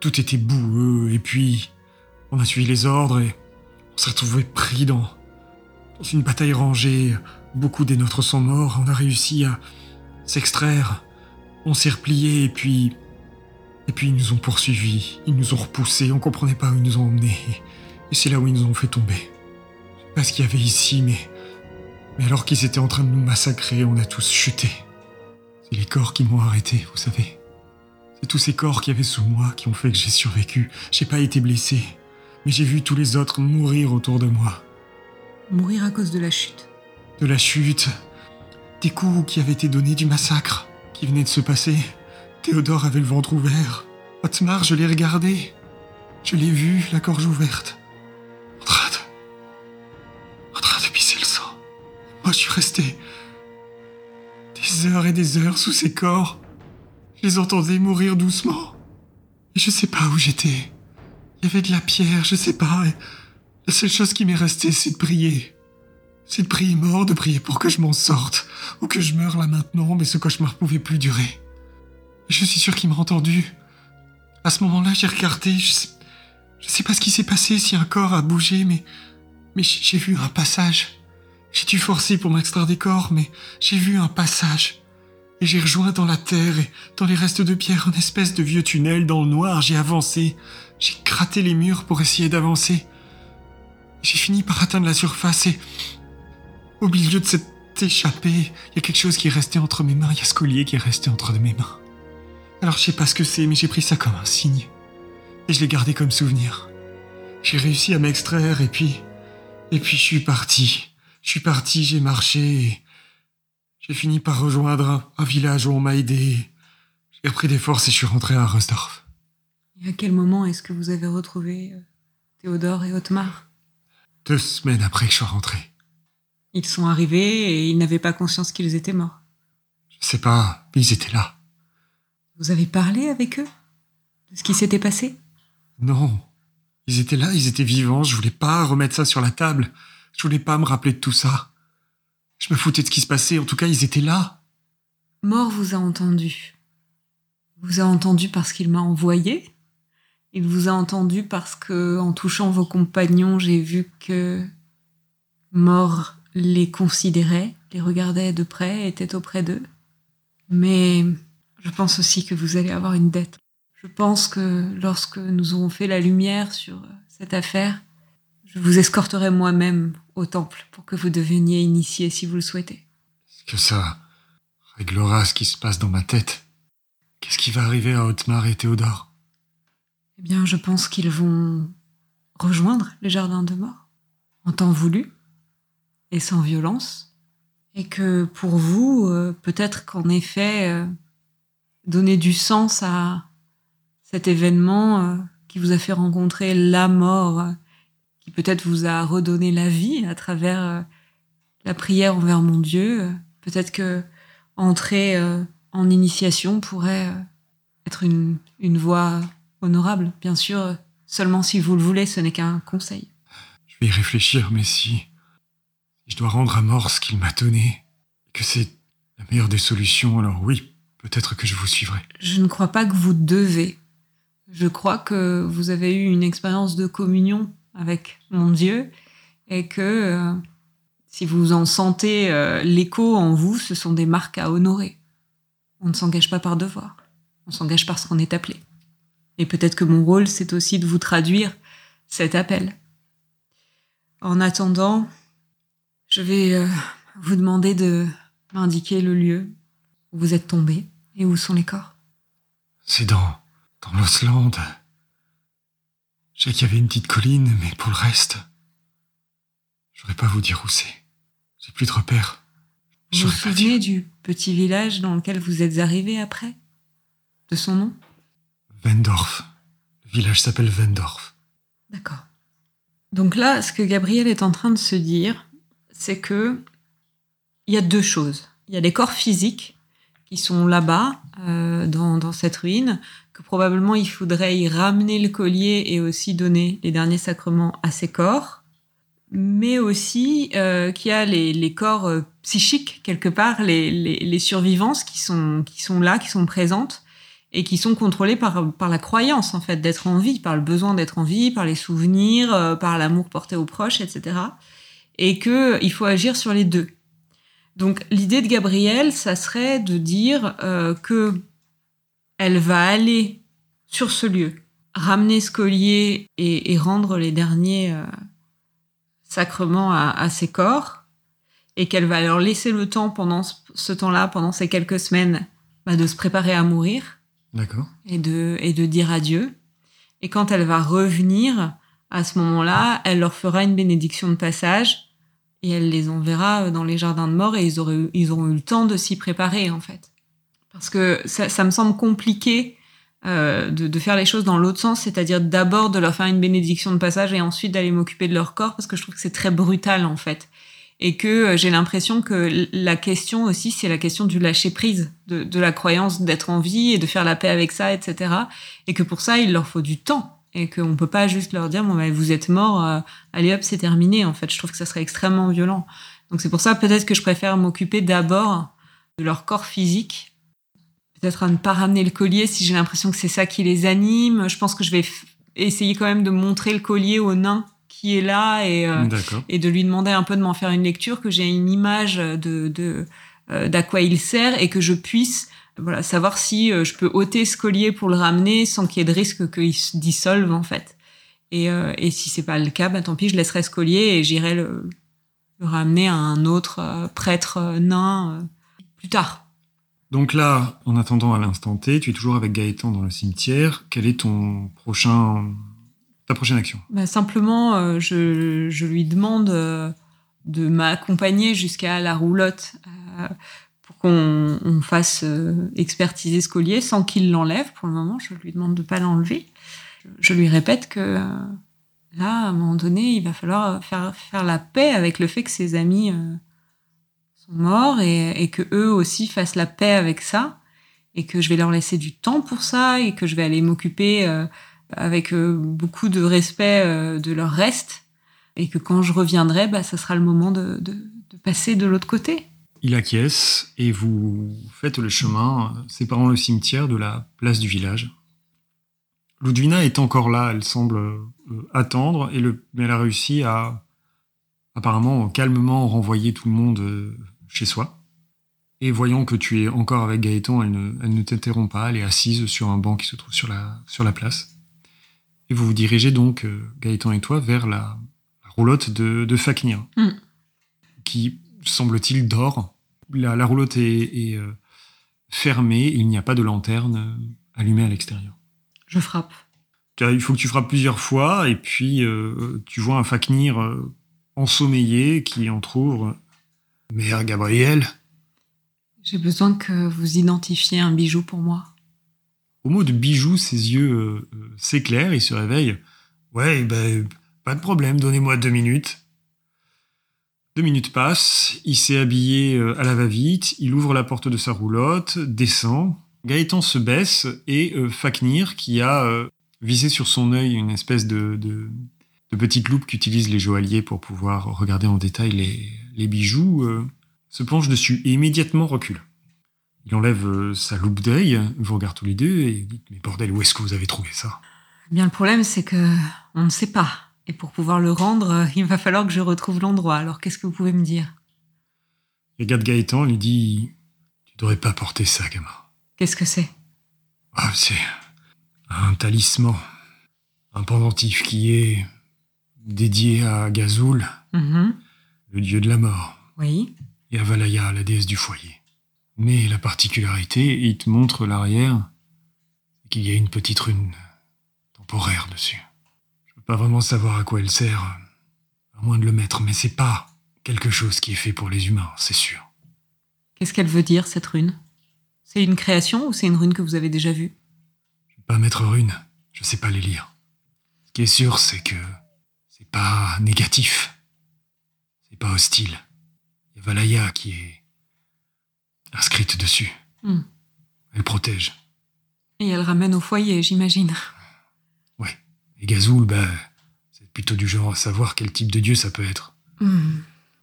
Tout était boueux, et puis on a suivi les ordres et on s'est retrouvé pris dans, dans une bataille rangée. Beaucoup des nôtres sont morts, on a réussi à s'extraire. On s'est replié et puis et puis ils nous ont poursuivis, ils nous ont repoussés, on comprenait pas où ils nous ont emmenés. Et c'est là où ils nous ont fait tomber. Pas ce qu'il y avait ici, mais. Mais alors qu'ils étaient en train de nous massacrer, on a tous chuté. C'est les corps qui m'ont arrêté, vous savez. C'est tous ces corps qui avaient sous moi qui ont fait que j'ai survécu. J'ai pas été blessé, mais j'ai vu tous les autres mourir autour de moi. Mourir à cause de la chute. De la chute. Des coups qui avaient été donnés du massacre qui venait de se passer. Théodore avait le ventre ouvert. Otmar, je l'ai regardé. Je l'ai vu, la gorge ouverte. En train de. en train de pisser le sang. Moi, je suis resté. Des heures et des heures sous ses corps. Je les entendais mourir doucement. Et je sais pas où j'étais. Il y avait de la pierre, je sais pas. la seule chose qui m'est restée, c'est de prier. c'est de prier mort, de prier pour que je m'en sorte, ou que je meure là maintenant, mais ce cauchemar pouvait plus durer. Je suis sûr qu'il m'a entendu. À ce moment-là, j'ai regardé, je sais, sais pas ce qui s'est passé, si un corps a bougé, mais, mais j'ai vu un passage. J'ai dû forcer pour m'extraire des corps, mais j'ai vu un passage. Et j'ai rejoint dans la terre et dans les restes de pierre une espèce de vieux tunnel dans le noir. J'ai avancé. J'ai gratté les murs pour essayer d'avancer. J'ai fini par atteindre la surface et au milieu de cette échappée, il y a quelque chose qui est resté entre mes mains. Il y a ce collier qui est resté entre mes mains. Alors je sais pas ce que c'est, mais j'ai pris ça comme un signe. Et je l'ai gardé comme souvenir. J'ai réussi à m'extraire et puis... Et puis je suis parti. Je suis parti, j'ai marché. J'ai fini par rejoindre un, village où on m'a aidé. J'ai repris des forces et je suis rentré à Rosdorf. Et à quel moment est-ce que vous avez retrouvé euh, Théodore et Otmar? Deux semaines après que je sois rentré. Ils sont arrivés et ils n'avaient pas conscience qu'ils étaient morts. Je sais pas, mais ils étaient là. Vous avez parlé avec eux? De ce qui s'était passé? Non. Ils étaient là, ils étaient vivants, je voulais pas remettre ça sur la table. Je voulais pas me rappeler de tout ça. Je me foutais de ce qui se passait, en tout cas, ils étaient là. Mort vous a entendu. Vous a entendu parce qu'il m'a envoyé. Il vous a entendu parce que, en touchant vos compagnons, j'ai vu que Mort les considérait, les regardait de près, était auprès d'eux. Mais je pense aussi que vous allez avoir une dette. Je pense que lorsque nous aurons fait la lumière sur cette affaire, je vous escorterai moi-même au temple pour que vous deveniez initié si vous le souhaitez. Est-ce que ça réglera ce qui se passe dans ma tête? Qu'est-ce qui va arriver à Otmar et Théodore? Eh bien, je pense qu'ils vont rejoindre les jardins de mort, en temps voulu et sans violence, et que pour vous, euh, peut-être qu'en effet, euh, donner du sens à cet événement euh, qui vous a fait rencontrer la mort, qui peut-être vous a redonné la vie à travers la prière envers mon Dieu, peut-être que entrer en initiation pourrait être une, une voie honorable, bien sûr, seulement si vous le voulez, ce n'est qu'un conseil. Je vais y réfléchir, mais si je dois rendre à mort ce qu'il m'a donné, que c'est la meilleure des solutions, alors oui, peut-être que je vous suivrai. Je ne crois pas que vous devez. Je crois que vous avez eu une expérience de communion avec mon Dieu et que euh, si vous en sentez euh, l'écho en vous, ce sont des marques à honorer. On ne s'engage pas par devoir, on s'engage parce qu'on est appelé. Et peut-être que mon rôle, c'est aussi de vous traduire cet appel. En attendant, je vais euh, vous demander de m'indiquer le lieu où vous êtes tombé et où sont les corps. C'est dans, dans l'Osland. Je sais qu'il y avait une petite colline, mais pour le reste, je n'aurais pas vous dire où c'est. J'ai plus de repères. Vous vous souvenez du petit village dans lequel vous êtes arrivé après? De son nom? Wendorf. Le village s'appelle Wendorf. D'accord. Donc là, ce que Gabriel est en train de se dire, c'est que il y a deux choses. Il y a les corps physiques qui sont là-bas, euh, dans, cette ruine, que probablement il faudrait y ramener le collier et aussi donner les derniers sacrements à ces corps, mais aussi euh, qu'il y a les, corps euh, psychiques, quelque part, les, les, survivances qui sont, qui sont là, qui sont présentes, et qui sont contrôlées par, par la croyance, en fait, d'être en vie, par le besoin d'être en vie, par les souvenirs, par l'amour porté aux proches, etc et que il faut agir sur les deux. Donc l'idée de Gabrielle, ça serait de dire euh, que elle va aller sur ce lieu, ramener ce collier et, rendre les derniers euh, sacrements à, ses corps, et qu'elle va leur laisser le temps pendant ce, temps-là, pendant ces quelques semaines, bah, de se préparer à mourir. D'accord. Et de, et de dire adieu. Et quand elle va revenir, à ce moment-là, elle leur fera une bénédiction de passage et elle les enverra dans les jardins de mort et ils, auraient, ils auront eu le temps de s'y préparer en fait. Parce que ça, me semble compliqué euh, de, faire les choses dans l'autre sens, c'est-à-dire d'abord de leur faire une bénédiction de passage et ensuite d'aller m'occuper de leur corps parce que je trouve que c'est très brutal en fait. Et que euh, j'ai l'impression que la question aussi, c'est la question du lâcher prise, de, de la croyance d'être en vie et de faire la paix avec ça, etc. Et que pour ça, il leur faut du temps et qu'on peut pas juste leur dire bon bah, vous êtes mort, euh, allez hop c'est terminé. En fait, je trouve que ça serait extrêmement violent. Donc c'est pour ça peut-être que je préfère m'occuper d'abord de leur corps physique. Peut-être à ne pas ramener le collier si j'ai l'impression que c'est ça qui les anime. Je pense que je vais essayer quand même de montrer le collier au nain qui est là et, euh, et de lui demander un peu de m'en faire une lecture, que j'ai une image de, de euh, d'à quoi il sert et que je puisse voilà, savoir si euh, je peux ôter ce collier pour le ramener sans qu'il y ait de risque qu'il se dissolve en fait. Et, euh, et si c'est pas le cas, bah, tant pis, je laisserai ce collier et j'irai le, le, ramener à un autre euh, prêtre nain plus tard. Donc là, en attendant à l'instant T, tu es toujours avec Gaëtan dans le cimetière. Quel est ton prochain, ta prochaine action? Bah, Simplement, je, je, lui demande de m'accompagner jusqu'à la roulotte pour qu'on fasse euh, expertiser ce collier sans qu'il l'enlève. Pour le moment, je lui demande de pas l'enlever. Je lui répète que euh, là, à un moment donné, il va falloir faire, faire la paix avec le fait que ses amis euh, sont morts et, que eux aussi fassent la paix avec ça et que je vais leur laisser du temps pour ça et que je vais aller m'occuper avec beaucoup de respect de leur reste et que quand je reviendrai, bah, ça sera le moment de, passer de l'autre côté. Il acquiesce et vous faites le chemin séparant le cimetière de la place du village. Ludwina est encore là, elle semble euh, attendre, et le, mais elle a réussi à apparemment calmement renvoyer tout le monde euh, chez soi. Et voyant que tu es encore avec Gaëtan, elle ne, elle ne t'interrompt pas, elle est assise sur un banc qui se trouve sur la, sur la place. Et vous vous dirigez donc, euh, Gaëtan et toi, vers la, roulotte de, de Faknir, mm. qui, semble-t-il, dort. La, la roulotte est, est euh, fermée, il n'y a pas de lanterne euh, allumée à l'extérieur. Je frappe. Il faut que tu frappes plusieurs fois, et puis euh, tu vois un Faknir euh, ensommeillé qui entr'ouvre. Mère Gabriel J'ai besoin que vous identifiez un bijou pour moi. Au mot de bijou, ses yeux s'éclairent, il se réveille. Ouais, ben, pas de problème, donnez-moi deux minutes. Deux minutes passent, il s'est habillé euh, à la va-vite, il ouvre la porte de sa roulotte, descend. Gaëtan se baisse et euh, Faknir, qui a euh, visé sur son œil une espèce de, de, de petite loupe qu'utilisent les joailliers pour pouvoir regarder en détail les, les bijoux, se penche dessus et immédiatement recule. Il enlève sa loupe d'œil, vous regarde tous les deux et dit Mais bordel, où est-ce que vous avez trouvé ça? Eh Bien, le problème, c'est que on ne sait pas. Et pour pouvoir le rendre, euh, il va falloir que je retrouve l'endroit. Alors qu'est-ce que vous pouvez me dire? Et regarde Gaëtan, lui dit Tu devrais pas porter ça, gamin. Qu'est-ce que c'est? Ah, c'est un talisman. Un pendentif qui est dédié à Gazoul, mm-hmm. Le dieu de la mort. Oui. Et à Valaya, la déesse du foyer. Mais la particularité, il te montre l'arrière, c'est qu'il y a une petite rune temporaire dessus pas vraiment savoir à quoi elle sert, à moins de le mettre, mais c'est pas quelque chose qui est fait pour les humains, c'est sûr. Qu'est-ce qu'elle veut dire, cette rune? C'est une création ou c'est une rune que vous avez déjà vue? Je vais pas mettre rune, je sais pas les lire. Ce qui est sûr, c'est que c'est pas négatif. Pas hostile. Il y a Valaya qui est inscrite dessus. Hmm. Elle protège. Et elle ramène au foyer, j'imagine. Et Gazoul, bah, c'est plutôt du genre à savoir quel type de dieu ça peut être. Hmm.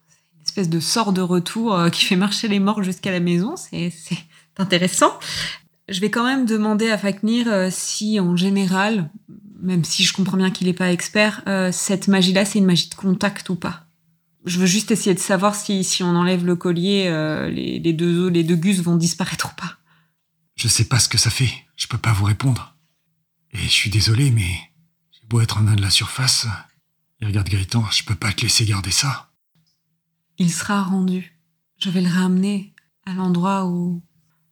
C'est une espèce de sort de retour euh, qui fait marcher les morts jusqu'à la maison. C'est intéressant. Je vais quand même demander à Faknir euh, si, en général, même si je comprends bien qu'il n'est pas expert, euh, cette magie-là, c'est une magie de contact ou pas? Je veux juste essayer de savoir si, si on enlève le collier, les, les, deux os, les deux gus vont disparaître ou pas. Je sais pas ce que ça fait. Je peux pas vous répondre. Et je suis désolé, mais beau être un nain de la surface. Il regarde Gaëtan, je peux pas te laisser garder ça. Il sera rendu. Je vais le ramener à l'endroit où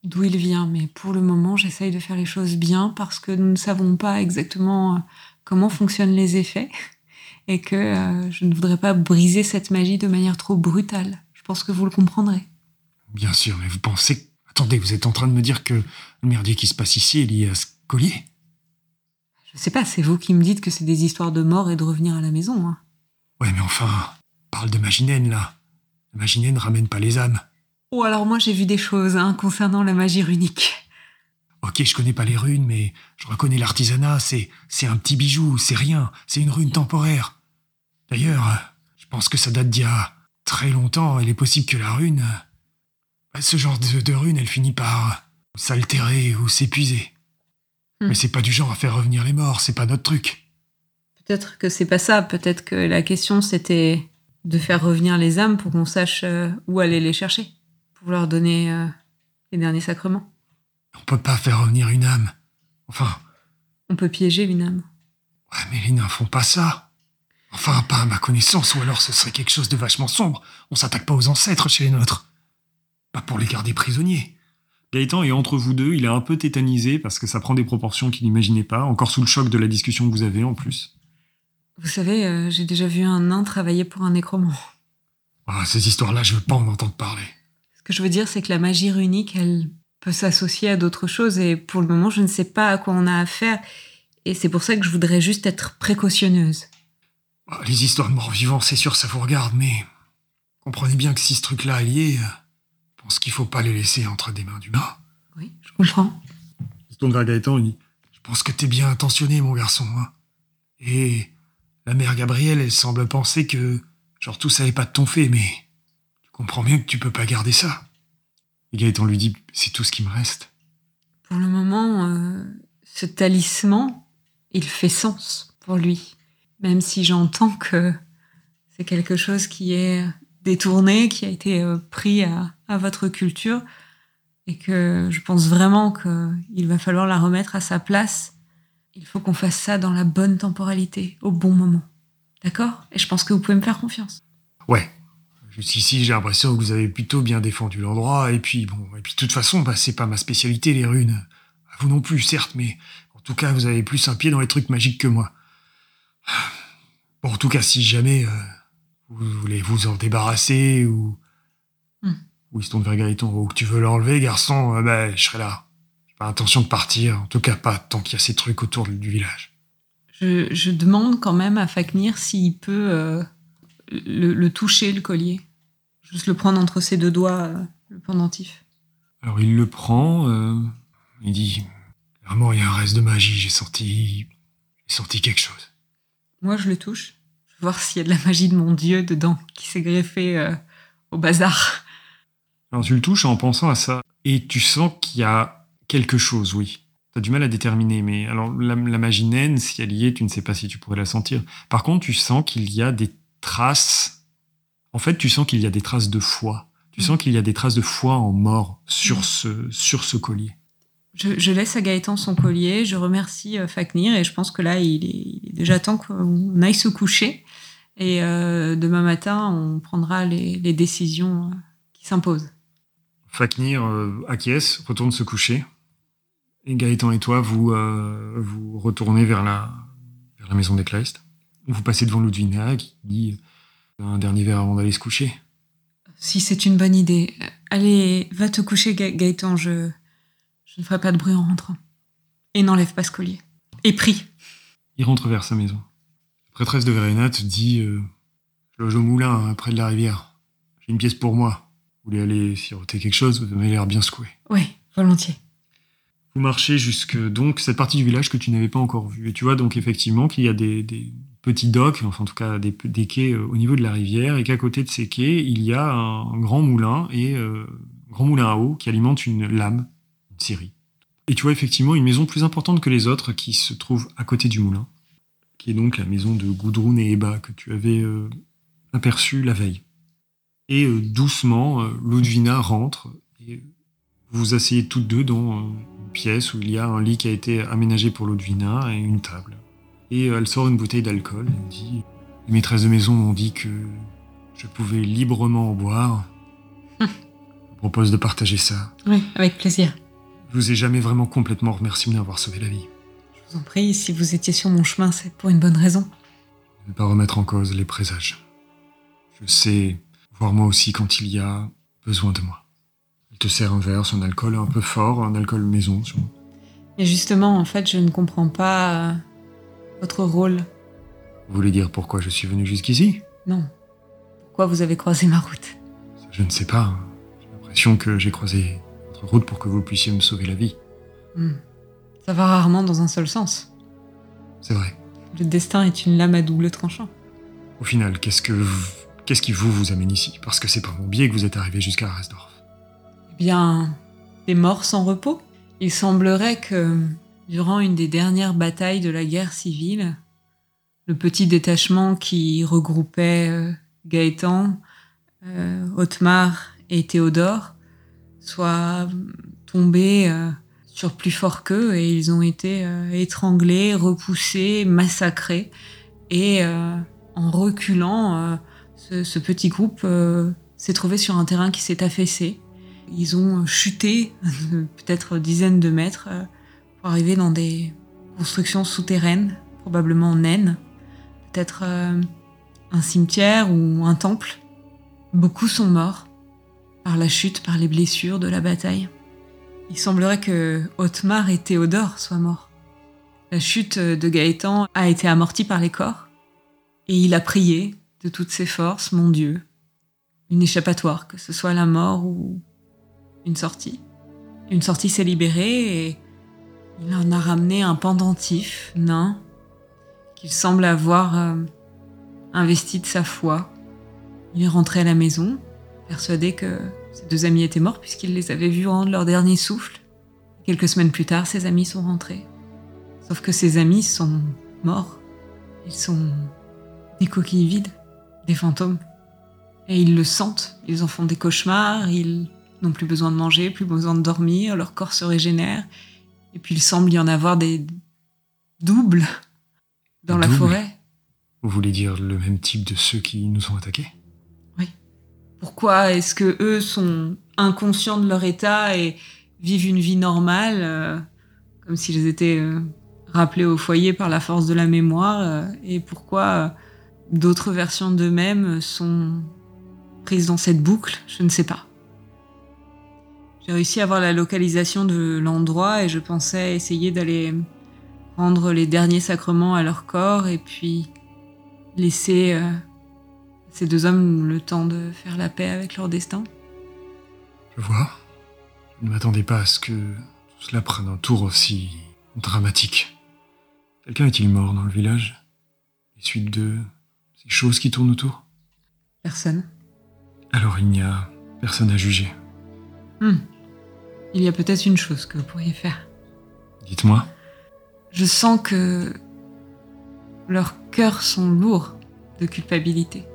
d'où il vient, mais pour le moment, j'essaye de faire les choses bien parce que nous ne savons pas exactement euh, comment fonctionnent les effets et que euh, je ne voudrais pas briser cette magie de manière trop brutale. Je pense que vous le comprendrez. Bien sûr, mais vous pensez... Attendez, vous êtes en train de me dire que le merdier qui se passe ici est lié à ce collier? Je sais pas, c'est vous qui me dites que c'est des histoires de mort et de revenir à la maison. Hein. Ouais, mais enfin, parle de magie naine, là. La magie naine ramène pas les âmes. Oh, alors moi j'ai vu des choses hein, concernant la magie runique. Ok, je connais pas les runes, mais je reconnais l'artisanat, c'est, c'est un petit bijou, c'est rien, c'est une rune temporaire. D'ailleurs, je pense que ça date d'il y a très longtemps, il est possible que la rune, ce genre de, de rune, elle finit par s'altérer ou s'épuiser. Hmm. Mais c'est pas du genre à faire revenir les morts, c'est pas notre truc. Peut-être que c'est pas ça. Peut-être que la question c'était de faire revenir les âmes pour qu'on sache euh, où aller les chercher, pour leur donner euh, les derniers sacrements. On peut pas faire revenir une âme. Enfin, On peut piéger une âme. ouais, mais les nains font pas ça. Enfin, pas à ma connaissance, ou alors ce serait quelque chose de vachement sombre. On s'attaque pas aux ancêtres chez les nôtres. Pas pour les garder prisonniers. Gaëtan est entre vous deux, il est un peu tétanisé parce que ça prend des proportions qu'il n'imaginait pas, encore sous le choc de la discussion que vous avez en plus. Vous savez, euh, j'ai déjà vu un nain travailler pour un nécromant. Ah, ces histoires-là, je veux pas en entendre parler. Ce que je veux dire, c'est que la magie runique, elle peut s'associer à d'autres choses, et pour le moment, je ne sais pas à quoi on a affaire, et c'est pour ça que je voudrais juste être précautionneuse. Les histoires de morts-vivants, c'est sûr, ça vous regarde, mais comprenez bien que si ce truc-là est lié, je pense qu'il faut pas les laisser entre des mains d'humains. Oui, je comprends. Il se tourne vers Gaëtan et dit Je pense que t'es bien intentionné, mon garçon. hein. Et la mère Gabrielle, elle semble penser que, genre, tout ça n'est pas de ton fait, mais tu comprends bien que tu peux pas garder ça. Et Gaëtan lui dit C'est tout ce qui me reste. Pour le moment, euh, ce talisman, il fait sens pour lui. Même si j'entends que c'est quelque chose qui est détourné, qui a été euh, pris à, votre culture, et que je pense vraiment qu'il va falloir la remettre à sa place. Il faut qu'on fasse ça dans la bonne temporalité, au bon moment. D'accord? Et je pense que vous pouvez me faire confiance. Ouais. Jusqu'ici, j'ai l'impression que vous avez plutôt bien défendu l'endroit, et puis bon, et puis de toute façon, bah, c'est pas ma spécialité, les runes. Vous non plus, certes, mais en tout cas, vous avez plus un pied dans les trucs magiques que moi. Bon, en tout cas, si jamais euh, vous voulez vous en débarrasser, ou... Hmm. Ou il se tourne vers Gaëtan, ou que tu veux l'enlever, garçon, euh, bah, je serai là. J'ai pas intention de partir, en tout cas pas tant qu'il y a ces trucs autour du village. Je, je demande quand même à Faknir s'il peut euh, le, le toucher, le collier. Juste le prendre entre ses deux doigts, le pendentif. Alors il le prend, il dit Vraiment, il y a un reste de magie, j'ai senti... J'ai senti quelque chose. Moi, je le touche. Je veux voir s'il y a de la magie de mon dieu dedans, qui s'est greffée euh, au bazar. Alors tu le touches en pensant à ça, et tu sens qu'il y a quelque chose, oui. T'as du mal à déterminer, mais alors la, la magie naine, si elle y est, tu ne sais pas si tu pourrais la sentir. Par contre, tu sens qu'il y a des traces. En fait, tu sens qu'il y a des traces de foi. Tu Mm. sens qu'il y a des traces de foi en mort sur Mm. ce, sur ce collier. Je, je laisse à Gaëtan son collier, je remercie euh, Faknir, et je pense que là, il est, il est déjà temps qu'on aille se coucher. Et euh, demain matin, on prendra les, les décisions euh, qui s'imposent. Faknir euh, acquiesce, retourne se coucher. Et Gaëtan et toi, vous, euh, vous retournez vers la, vers la maison des Kleist. Vous passez devant Ludwina qui dit un dernier verre avant d'aller se coucher. Si c'est une bonne idée, allez, va te coucher, Ga- Gaëtan, je, je ne ferai pas de bruit en rentrant. Et n'enlève pas ce collier. Et prie. Il rentre vers sa maison. La prêtresse de Verena te dit euh, Je loge au moulin, hein, près de la rivière. J'ai une pièce pour moi. Vous voulez aller siroter quelque chose? Vous avez l'air bien secoué. Oui, volontiers. Vous marchez jusque donc cette partie du village que tu n'avais pas encore vue. Et tu vois donc effectivement qu'il y a des, des petits docks, enfin en tout cas des, des quais euh, au niveau de la rivière, et qu'à côté de ces quais, il y a un, grand moulin et euh, un grand moulin à eau qui alimente une lame, Et tu vois effectivement une maison plus importante que les autres qui se trouve à côté du moulin, qui est donc la maison de Gudrun et Eba que tu avais euh, aperçue la veille. Et euh, doucement, euh, Ludvina rentre et vous vous asseyez toutes deux dans euh, une pièce où il y a un lit qui a été aménagé pour Ludvina et une table. Et euh, elle sort une bouteille d'alcool et dit Les maîtresses de maison m'ont dit que je pouvais librement en boire. Hum. Je propose de partager ça. Oui, avec plaisir. Je vous ai jamais vraiment complètement remercié de m'avoir sauvé la vie. Je vous en prie, si vous étiez sur mon chemin, c'est pour une bonne raison. Je ne vais pas remettre en cause les présages. Je sais voir moi aussi quand il y a besoin de moi. Elle te sert un verre, son alcool un peu fort, un alcool maison, sûrement. Et justement, en fait, je ne comprends pas euh, votre rôle. Vous voulez dire pourquoi je suis venu jusqu'ici? Non. Pourquoi vous avez croisé ma route? Ça, Je ne sais pas. J'ai l'impression que j'ai croisé votre route pour que vous puissiez me sauver la vie. Hmm. Ça va rarement dans un seul sens. C'est vrai. Le destin est une lame à double tranchant. Au final, qu'est-ce que vous- qu'est-ce qui vous vous amène ici? Parce que c'est par mon biais que vous êtes arrivé jusqu'à Aresdorf. Eh bien, des morts sans repos. Il semblerait que, durant une des dernières batailles de la guerre civile, le petit détachement qui regroupait euh, Gaëtan, euh, Otmar et Théodore soit tombé euh, sur plus fort qu'eux et ils ont été euh, étranglés, repoussés, massacrés. Et euh, en reculant, ce, ce petit groupe s'est trouvé sur un terrain qui s'est affaissé. Ils ont chuté peut-être dizaines de mètres pour arriver dans des constructions souterraines, probablement naines, peut-être un cimetière ou un temple. Beaucoup sont morts par la chute, par les blessures de la bataille. Il semblerait que Otmar et Théodore soient morts. La chute de Gaëtan a été amortie par les corps et il a prié de toutes ses forces, mon Dieu, une échappatoire, que ce soit la mort ou une sortie. Une sortie s'est libérée et il en a ramené un pendentif nain qu'il semble avoir euh, investi de sa foi. Il est rentré à la maison, persuadé que ses deux amis étaient morts puisqu'il les avait vus rendre leur dernier souffle. Quelques semaines plus tard, ses amis sont rentrés. Sauf que ses amis sont morts. Ils sont des coquilles vides, des fantômes. Et ils le sentent, ils en font des cauchemars, ils n'ont plus besoin de manger, plus besoin de dormir, leur corps se régénère. Et puis il semble y en avoir des doubles dans la forêt. Vous voulez dire le même type de ceux qui nous ont attaqués? Pourquoi est-ce que eux sont inconscients de leur état et vivent une vie normale, euh, comme s'ils étaient euh, rappelés au foyer par la force de la mémoire, euh, et pourquoi d'autres versions d'eux-mêmes sont prises dans cette boucle Je ne sais pas. J'ai réussi à avoir la localisation de l'endroit et je pensais essayer d'aller rendre les derniers sacrements à leur corps et puis laisser ces deux hommes le temps de faire la paix avec leur destin. Je vois. Je ne m'attendais pas à ce que tout cela prenne un tour aussi dramatique. Quelqu'un est-il mort dans le village? Les suites de ces choses qui tournent autour? Personne. Alors il n'y a personne à juger. Hmm. Il y a peut-être une chose que vous pourriez faire. Dites-moi. Je sens que leurs cœurs sont lourds de culpabilité.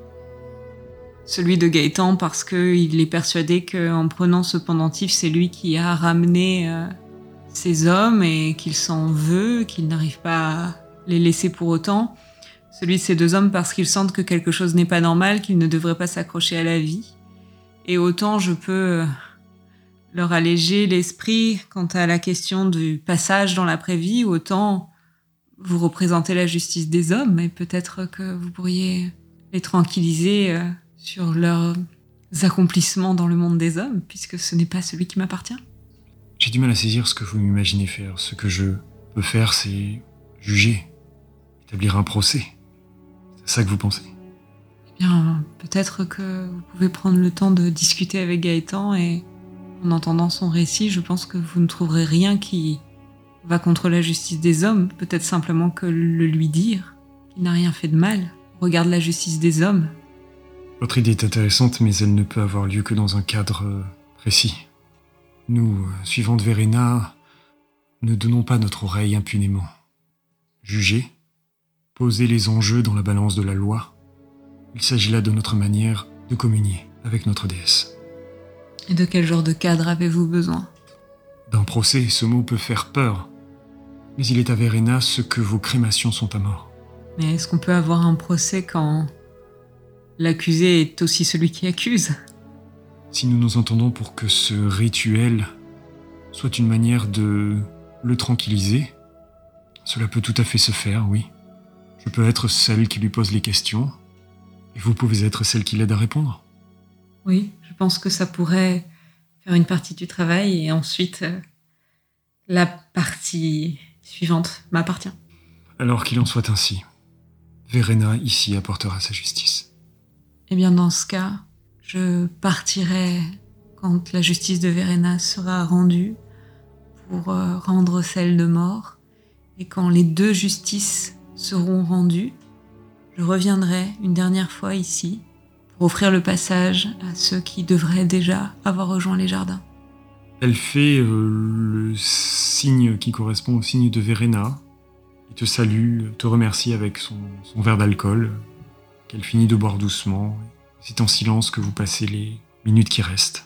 Celui de Gaëtan parce qu'il est persuadé qu'en prenant ce pendentif, c'est lui qui a ramené euh, ces hommes et qu'il s'en veut, qu'il n'arrive pas à les laisser pour autant. Celui de ces deux hommes parce qu'ils sentent que quelque chose n'est pas normal, qu'ils ne devraient pas s'accrocher à la vie. Et autant je peux euh, leur alléger l'esprit quant à la question du passage dans l'après-vie, autant vous représentez la justice des hommes et peut-être que vous pourriez les tranquilliser euh, sur leurs accomplissements dans le monde des hommes, puisque ce n'est pas celui qui m'appartient. J'ai du mal à saisir ce que vous m'imaginez faire. Ce que je peux faire, c'est juger, établir un procès. C'est ça que vous pensez? Eh bien, peut-être que vous pouvez prendre le temps de discuter avec Gaëtan et en entendant son récit, je pense que vous ne trouverez rien qui va contre la justice des hommes, peut-être simplement que le lui dire, qu'il n'a rien fait de mal, regarde la justice des hommes. Votre idée est intéressante, mais elle ne peut avoir lieu que dans un cadre euh, précis. Nous, euh, suivants de Verena, ne donnons pas notre oreille impunément. Juger, poser les enjeux dans la balance de la loi, il s'agit là de notre manière de communier avec notre déesse. Et de quel genre de cadre avez-vous besoin? D'un procès, ce mot peut faire peur, mais il est à Verena ce que vos crémations sont à mort. Mais est-ce qu'on peut avoir un procès quand l'accusé est aussi celui qui accuse Si nous nous entendons pour que ce rituel soit une manière de le tranquilliser, cela peut tout à fait se faire, oui. Je peux être celle qui lui pose les questions, et vous pouvez être celle qui l'aide à répondre. Oui, je pense que ça pourrait faire une partie du travail et ensuite euh, la partie suivante m'appartient. Alors qu'il en soit ainsi. Verena ici apportera sa justice. Eh bien, dans ce cas, je partirai quand la justice de Verena sera rendue pour euh, rendre celle de mort. Et quand les deux justices seront rendues, je reviendrai une dernière fois ici pour offrir le passage à ceux qui devraient déjà avoir rejoint les jardins. Elle fait euh, le signe qui correspond au signe de Verena. Il te salue, te remercie avec son, son verre d'alcool, qu'elle finit de boire doucement. C'est en silence que vous passez les minutes qui restent.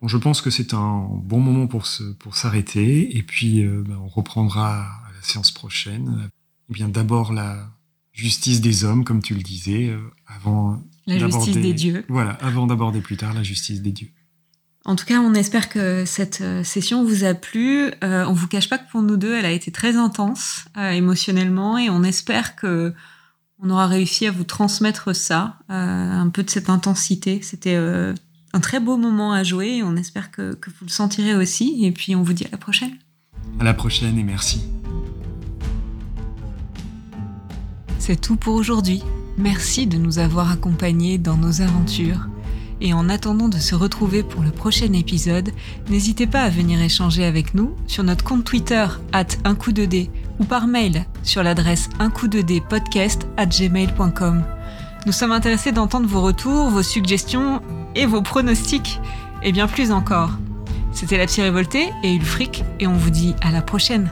Bon, je pense que c'est un bon moment pour, se, pour s'arrêter, et puis euh, ben, on reprendra à la séance prochaine. Eh bien, d'abord la justice des hommes, comme tu le disais, euh, avant La d'aborder- justice des dieux. Voilà, avant d'aborder plus tard la justice des dieux. En tout cas, on espère que cette euh, session vous a plu. Euh, on vous cache pas que pour nous deux, elle a été très intense euh, émotionnellement et on espère que on aura réussi à vous transmettre ça, euh, un peu de cette intensité. C'était euh, un très beau moment à jouer et on espère que, que vous le sentirez aussi. Et puis on vous dit à la prochaine. À la prochaine et merci. C'est tout pour aujourd'hui. Merci de nous avoir accompagnés dans nos aventures. Et en attendant de se retrouver pour le prochain épisode, n'hésitez pas à venir échanger avec nous sur notre compte Twitter at un coup de dé ou par mail sur l'adresse gmail.com. Nous sommes intéressés d'entendre vos retours, vos suggestions et vos pronostics, et bien plus encore. C'était la psy révoltée et Ulfric, et on vous dit à la prochaine.